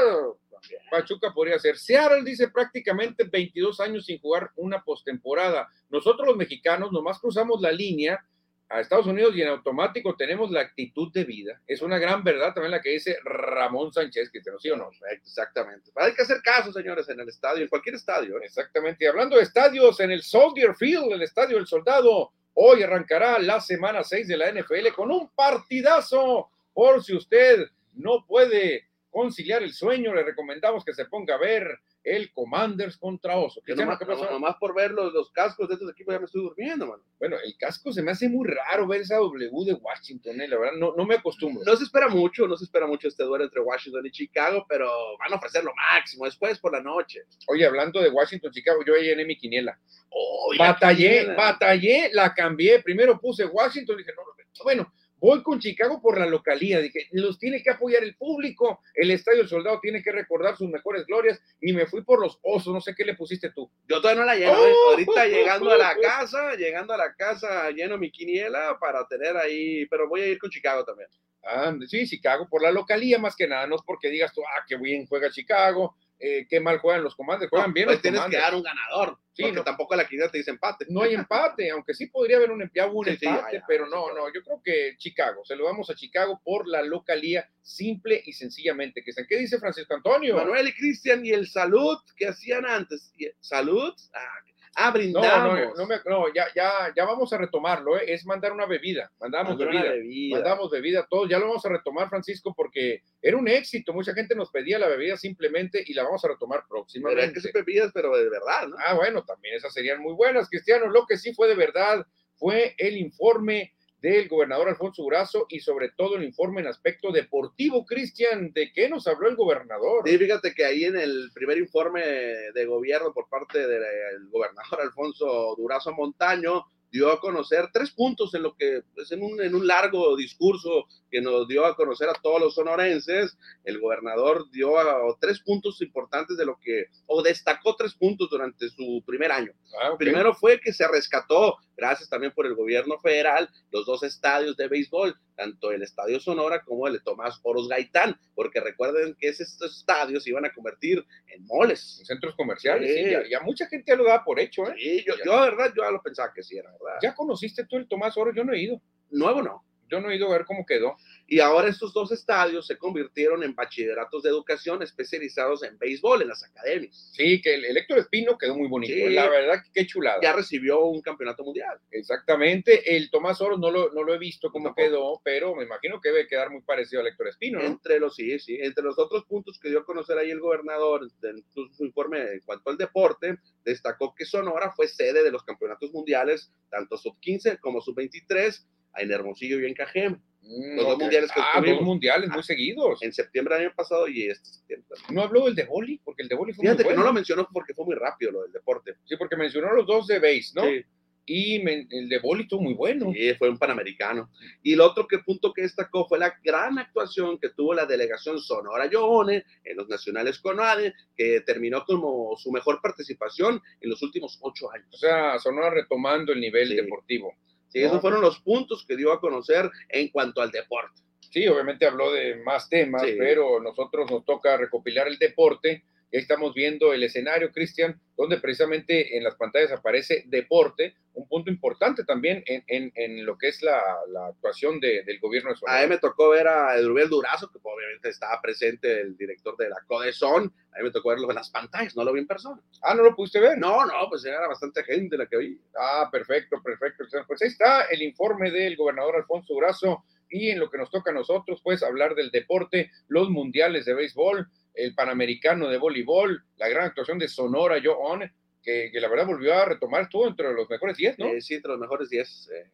también. Pachuca podría ser. Seattle dice prácticamente 22 años sin jugar una postemporada. Nosotros los mexicanos nomás cruzamos la línea a Estados Unidos y en automático tenemos la actitud de vida. Es una gran verdad también la que dice Ramón Sánchez, que te lo sí o no. Exactamente. Hay que hacer caso, señores, en el estadio, en cualquier estadio. ¿eh? Exactamente. Y hablando de estadios, en el Soldier Field, el Estadio del Soldado, hoy arrancará la semana 6 de la NFL con un partidazo. Por si usted no puede conciliar el sueño, le recomendamos que se ponga a ver el Commanders contra Oso. Que nomás, nomás por ver los, los cascos de estos equipos ya me estoy durmiendo, mano. Bueno, el casco se me hace muy raro ver esa W de Washington, eh, la verdad, no, no me acostumbro. No se espera mucho, no se espera mucho este duelo entre Washington y Chicago, pero van a ofrecer lo máximo después por la noche. Oye, hablando de Washington, Chicago, yo ahí llené mi quiniela. Oh, la Batallé, quiniela. batallé, la cambié. Primero puse Washington, dije, no, no, bueno, voy con Chicago por la localía. Dije, los tiene que apoyar el público, el Estadio del Soldado tiene que recordar sus mejores glorias y me fui por los osos. No sé qué le pusiste tú. Yo todavía no la lleno, ¿eh? Oh, Ahorita llegando a la casa, llegando a la casa, lleno mi quiniela para tener ahí, pero voy a ir con Chicago también. Ah, sí, Chicago, por la localía más que nada, no es porque digas tú, ah, qué bien juega Chicago, eh, qué mal juegan los comandos, juegan bien Pues los tienes que Commanders. dar un ganador, Sí, porque no. tampoco la quiniela te dice empate. no hay empate, aunque sí podría haber un, em- hubo un Sí, empate, pero no, no, yo creo que Chicago, se lo damos a Chicago por la localía, simple y sencillamente. que ¿Qué dice Francisco Antonio? Manuel y Cristian y el salud que hacían antes. ¿Salud? Ah, ah, no, brindamos. no, no, me- no, ya, ya, ya vamos a retomarlo, ¿eh? es mandar una bebida, mandamos Mandar bebida. bebida. Mandamos bebida, todos, ya lo vamos a retomar, Francisco, porque era un éxito, mucha gente nos pedía la bebida simplemente y la vamos a retomar próximamente. que son bebidas, pero de verdad, ¿no? Ah, bueno, también esas serían muy buenas, Cristiano. Lo que sí fue de verdad fue el informe del gobernador Alfonso Durazo y sobre todo el informe en aspecto deportivo, Cristian. ¿De qué nos habló el gobernador? Sí, fíjate que ahí en el primer informe de gobierno por parte del gobernador Alfonso Durazo Montaño dio a conocer tres puntos en lo que pues, en un, en un largo discurso que nos dio a conocer a todos los sonorenses, el gobernador dio a- tres puntos importantes de lo que, o destacó tres puntos durante su primer año. Ah. Primero fue que se rescató, gracias también por el gobierno federal, los dos estadios de béisbol, tanto el Estadio Sonora como el de Tomás Oros Gaitán, porque recuerden que estos estadios se iban a convertir en moles. En centros comerciales, Sí. sí, ya, ya mucha gente ya lo da por hecho, ¿eh? Sí, yo, yo, de verdad, yo ya lo pensaba que sí era verdad. ¿Ya conociste tú el Tomás Oro? Yo no he ido. Nuevo no. Yo no he ido a ver cómo quedó. Y ahora estos dos estadios se convirtieron en bachilleratos de educación especializados en béisbol, en las academias. Sí, que el, el Héctor Espino quedó muy bonito. Sí. La verdad, qué chulada. Ya recibió un campeonato mundial. Exactamente. El Tomás Oro no lo, no lo he visto cómo Tampoco. quedó, pero me imagino que debe quedar muy parecido al Héctor Espino, ¿no? Entre los, sí, sí, entre los otros puntos que dio a conocer ahí el gobernador en su, informe en cuanto al deporte, destacó que Sonora fue sede de los campeonatos mundiales, tanto sub-15 como sub-23, en Hermosillo y en Cajeme, Mm, Los dos ok. mundiales que Ah, dos mundiales muy seguidos. en septiembre del año pasado y este septiembre. No habló del de boli, porque el de boli fue Fíjate muy que bueno. no lo mencionó porque fue muy rápido lo del deporte. Sí, porque mencionó los dos de base, ¿no? Sí. y el de boli estuvo muy bueno. Sí, fue un panamericano. Y el otro que punto que destacó fue la gran actuación que tuvo la delegación Sonora Yoone en los nacionales CONADE, que terminó como su mejor participación en los últimos ocho años. O sea, Sonora retomando el nivel deportivo. Sí, esos fueron los puntos que dio a conocer en cuanto al deporte. Sí, obviamente habló de más temas, pero nosotros nos toca recopilar el deporte estamos viendo el escenario, Cristian, donde precisamente en las pantallas aparece deporte, un punto importante también en, lo que es la, actuación del gobierno de Sonora. A mí me tocó ver a Edrubel Durazo, que obviamente estaba presente el director de la CODESON, a mí me tocó verlo en las pantallas, no lo vi en persona. Ah, ¿no lo pudiste ver? No, no, pues era bastante gente la que vi. Ah, perfecto, perfecto. Pues ahí está el informe del gobernador Alfonso Durazo y en lo que nos toca a nosotros, pues hablar del deporte, los mundiales de béisbol, el Panamericano de Voleibol, la gran actuación de Sonora Joe que, que la verdad volvió a retomar, estuvo entre los mejores 10, ¿no? Eh, sí, entre los mejores 10 eh,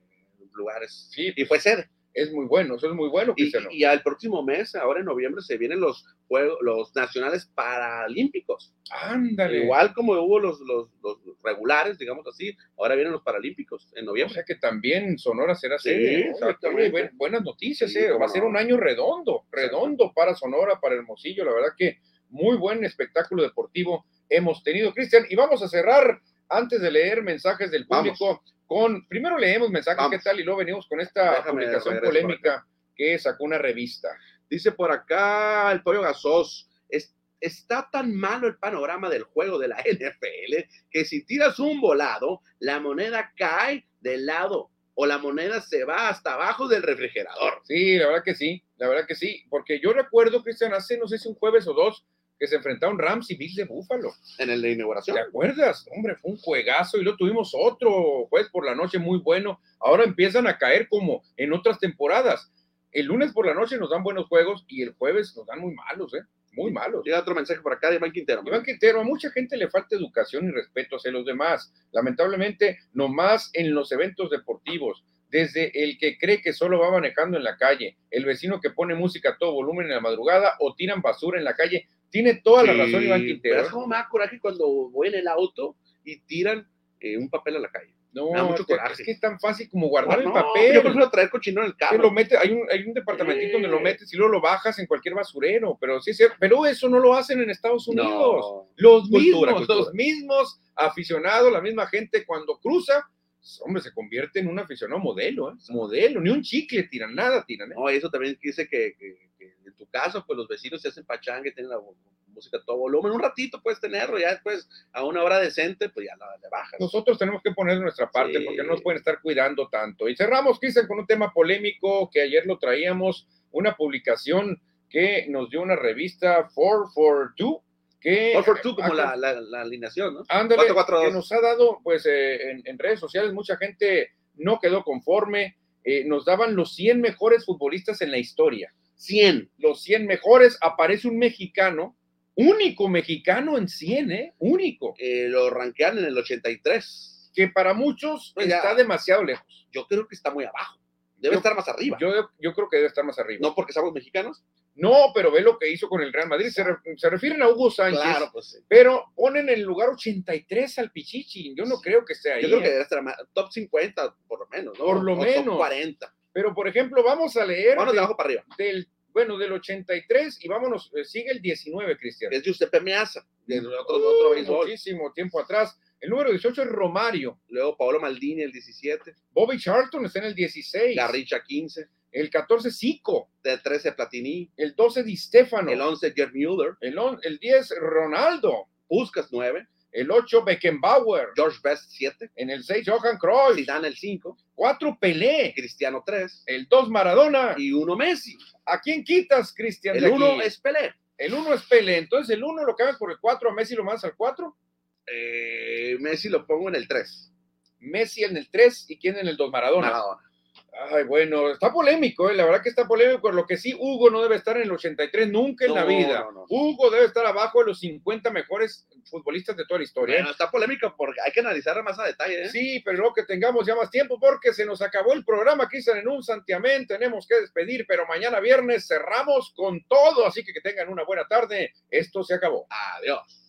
lugares. Sí, y fue sede es muy bueno, eso es muy bueno, Cristiano. Y, al próximo mes, ahora en noviembre, se vienen los Juegos, los nacionales paralímpicos. Ándale. Igual como hubo los, los, regulares, digamos así, ahora vienen los paralímpicos en noviembre. O sea que también Sonora será serie. buenas noticias, eh. va a ser un año redondo, redondo para Sonora, para Hermosillo, la verdad que muy buen espectáculo deportivo hemos tenido, Cristian, y vamos a cerrar antes de leer mensajes del público con, primero leemos mensajes, ¿qué tal? Y luego venimos con esta publicación polémica que sacó una revista. Dice por acá el pollo gasos, está tan malo el panorama del juego de la NFL que si tiras un volado, la moneda cae del lado o la moneda se va hasta abajo del refrigerador. Sí, la verdad que sí, la verdad que sí, porque yo recuerdo, Cristian, hace no sé si un jueves o dos, que se enfrentaron Rams y Bills de Búfalo. En el de inauguración. ¿Te acuerdas? Hombre, fue un juegazo y luego tuvimos otro jueves por la noche muy bueno. Ahora empiezan a caer como en otras temporadas. El lunes por la noche nos dan buenos juegos y el jueves nos dan muy malos, ¿eh? Muy malos. Llega otro mensaje por acá de Iván Quintero. Iván Quintero, a mucha gente le falta educación y respeto hacia los demás. Lamentablemente, nomás en los eventos deportivos desde el que cree que solo va manejando en la calle, el vecino que pone música a todo volumen en la madrugada o tiran basura en la calle. Tiene toda la razón Iván Quintero. Pero es como me da coraje cuando voy en el auto y tiran eh, un papel a la calle. No, mucho es que es tan fácil como guardar el papel. Yo prefiero traer cochino en el carro. Lo mete, hay, un, hay un departamentito donde lo metes y luego lo bajas en cualquier basurero. Pero sí, sí pero eso no lo hacen en Estados Unidos. los mismos, los mismos aficionados, la misma gente cuando cruza hombre, se convierte en un aficionado modelo, ¿eh? Modelo, ni un chicle tiran, nada tiran. ¿eh? No, eso también dice que, que, en tu caso, pues los vecinos se hacen pachanga y tienen la música a todo volumen. Un ratito puedes tenerlo, ya después a una hora decente, pues ya la, le bajas. Nosotros tenemos que poner nuestra parte porque no nos pueden estar cuidando tanto. Y cerramos, Cristian, con un tema polémico que ayer lo traíamos, una publicación que nos dio una revista 442 que, como la, la, alineación, ¿no? Ándale, que nos ha dado, pues, eh, en, redes sociales, mucha gente no quedó conforme. Eh, nos daban los 100 mejores futbolistas en la historia. 100. Los 100 mejores. Aparece un mexicano, único mexicano en 100, ¿eh? Único. Eh, lo rankean en el 83. Que para muchos pues está demasiado lejos. Yo creo que está muy abajo. Debe estar más arriba. Yo, yo creo que debe estar más arriba. ¿No porque somos mexicanos? No, pero ve lo que hizo con el Real Madrid. Se, refieren a Hugo Sánchez, claro, pues pero ponen en el lugar 83 al Pichichi. Yo no creo que esté ahí. Yo creo que ¿eh? debe estar top 50, por lo menos, ¿no? Por lo menos. Top 40. Pero, por ejemplo, vamos a leer. Vamos de abajo para arriba. Del, bueno, del 83 y vámonos, eh, sigue el 19, Cristian. Es Giuseppe Meazza, de otro, otro Muchísimo tiempo atrás. El número 18 es Romario. Luego Paolo Maldini, el 17. Bobby Charlton está en el 16. Garricha, 15. El 14, Zico. El 13, Platini. El 12, Di Stefano. El 11, Gerd Müller. El, el 10, Ronaldo. Puskas, 9. El 8, Beckenbauer. George Best, 7. En el 6, Johan Cruyff. Zidane, el 5. 4, Pelé. Cristiano, 3. El 2, Maradona. Y 1, Messi. ¿A quién quitas, Cristian? El 1 es Pelé. El 1 es Pelé. Entonces, el 1 lo cambias por el 4, a Messi lo mandas al 4. Eh, Messi lo pongo en el 3. Messi en el 3 y quién en el 2, Maradona. Maradona. Ay, bueno, está polémico, ¿eh? la verdad que está polémico, lo que sí, Hugo no debe estar en el 83 nunca en la vida. Hugo debe estar abajo de los 50 mejores futbolistas de toda la historia. Bueno, está polémico porque hay que analizarla más a detalle. ¿eh? Sí, pero luego que tengamos ya más tiempo porque se nos acabó el programa aquí en un santiamén, tenemos que despedir, pero mañana viernes cerramos con todo, así que que tengan una buena tarde. Esto se acabó. Adiós.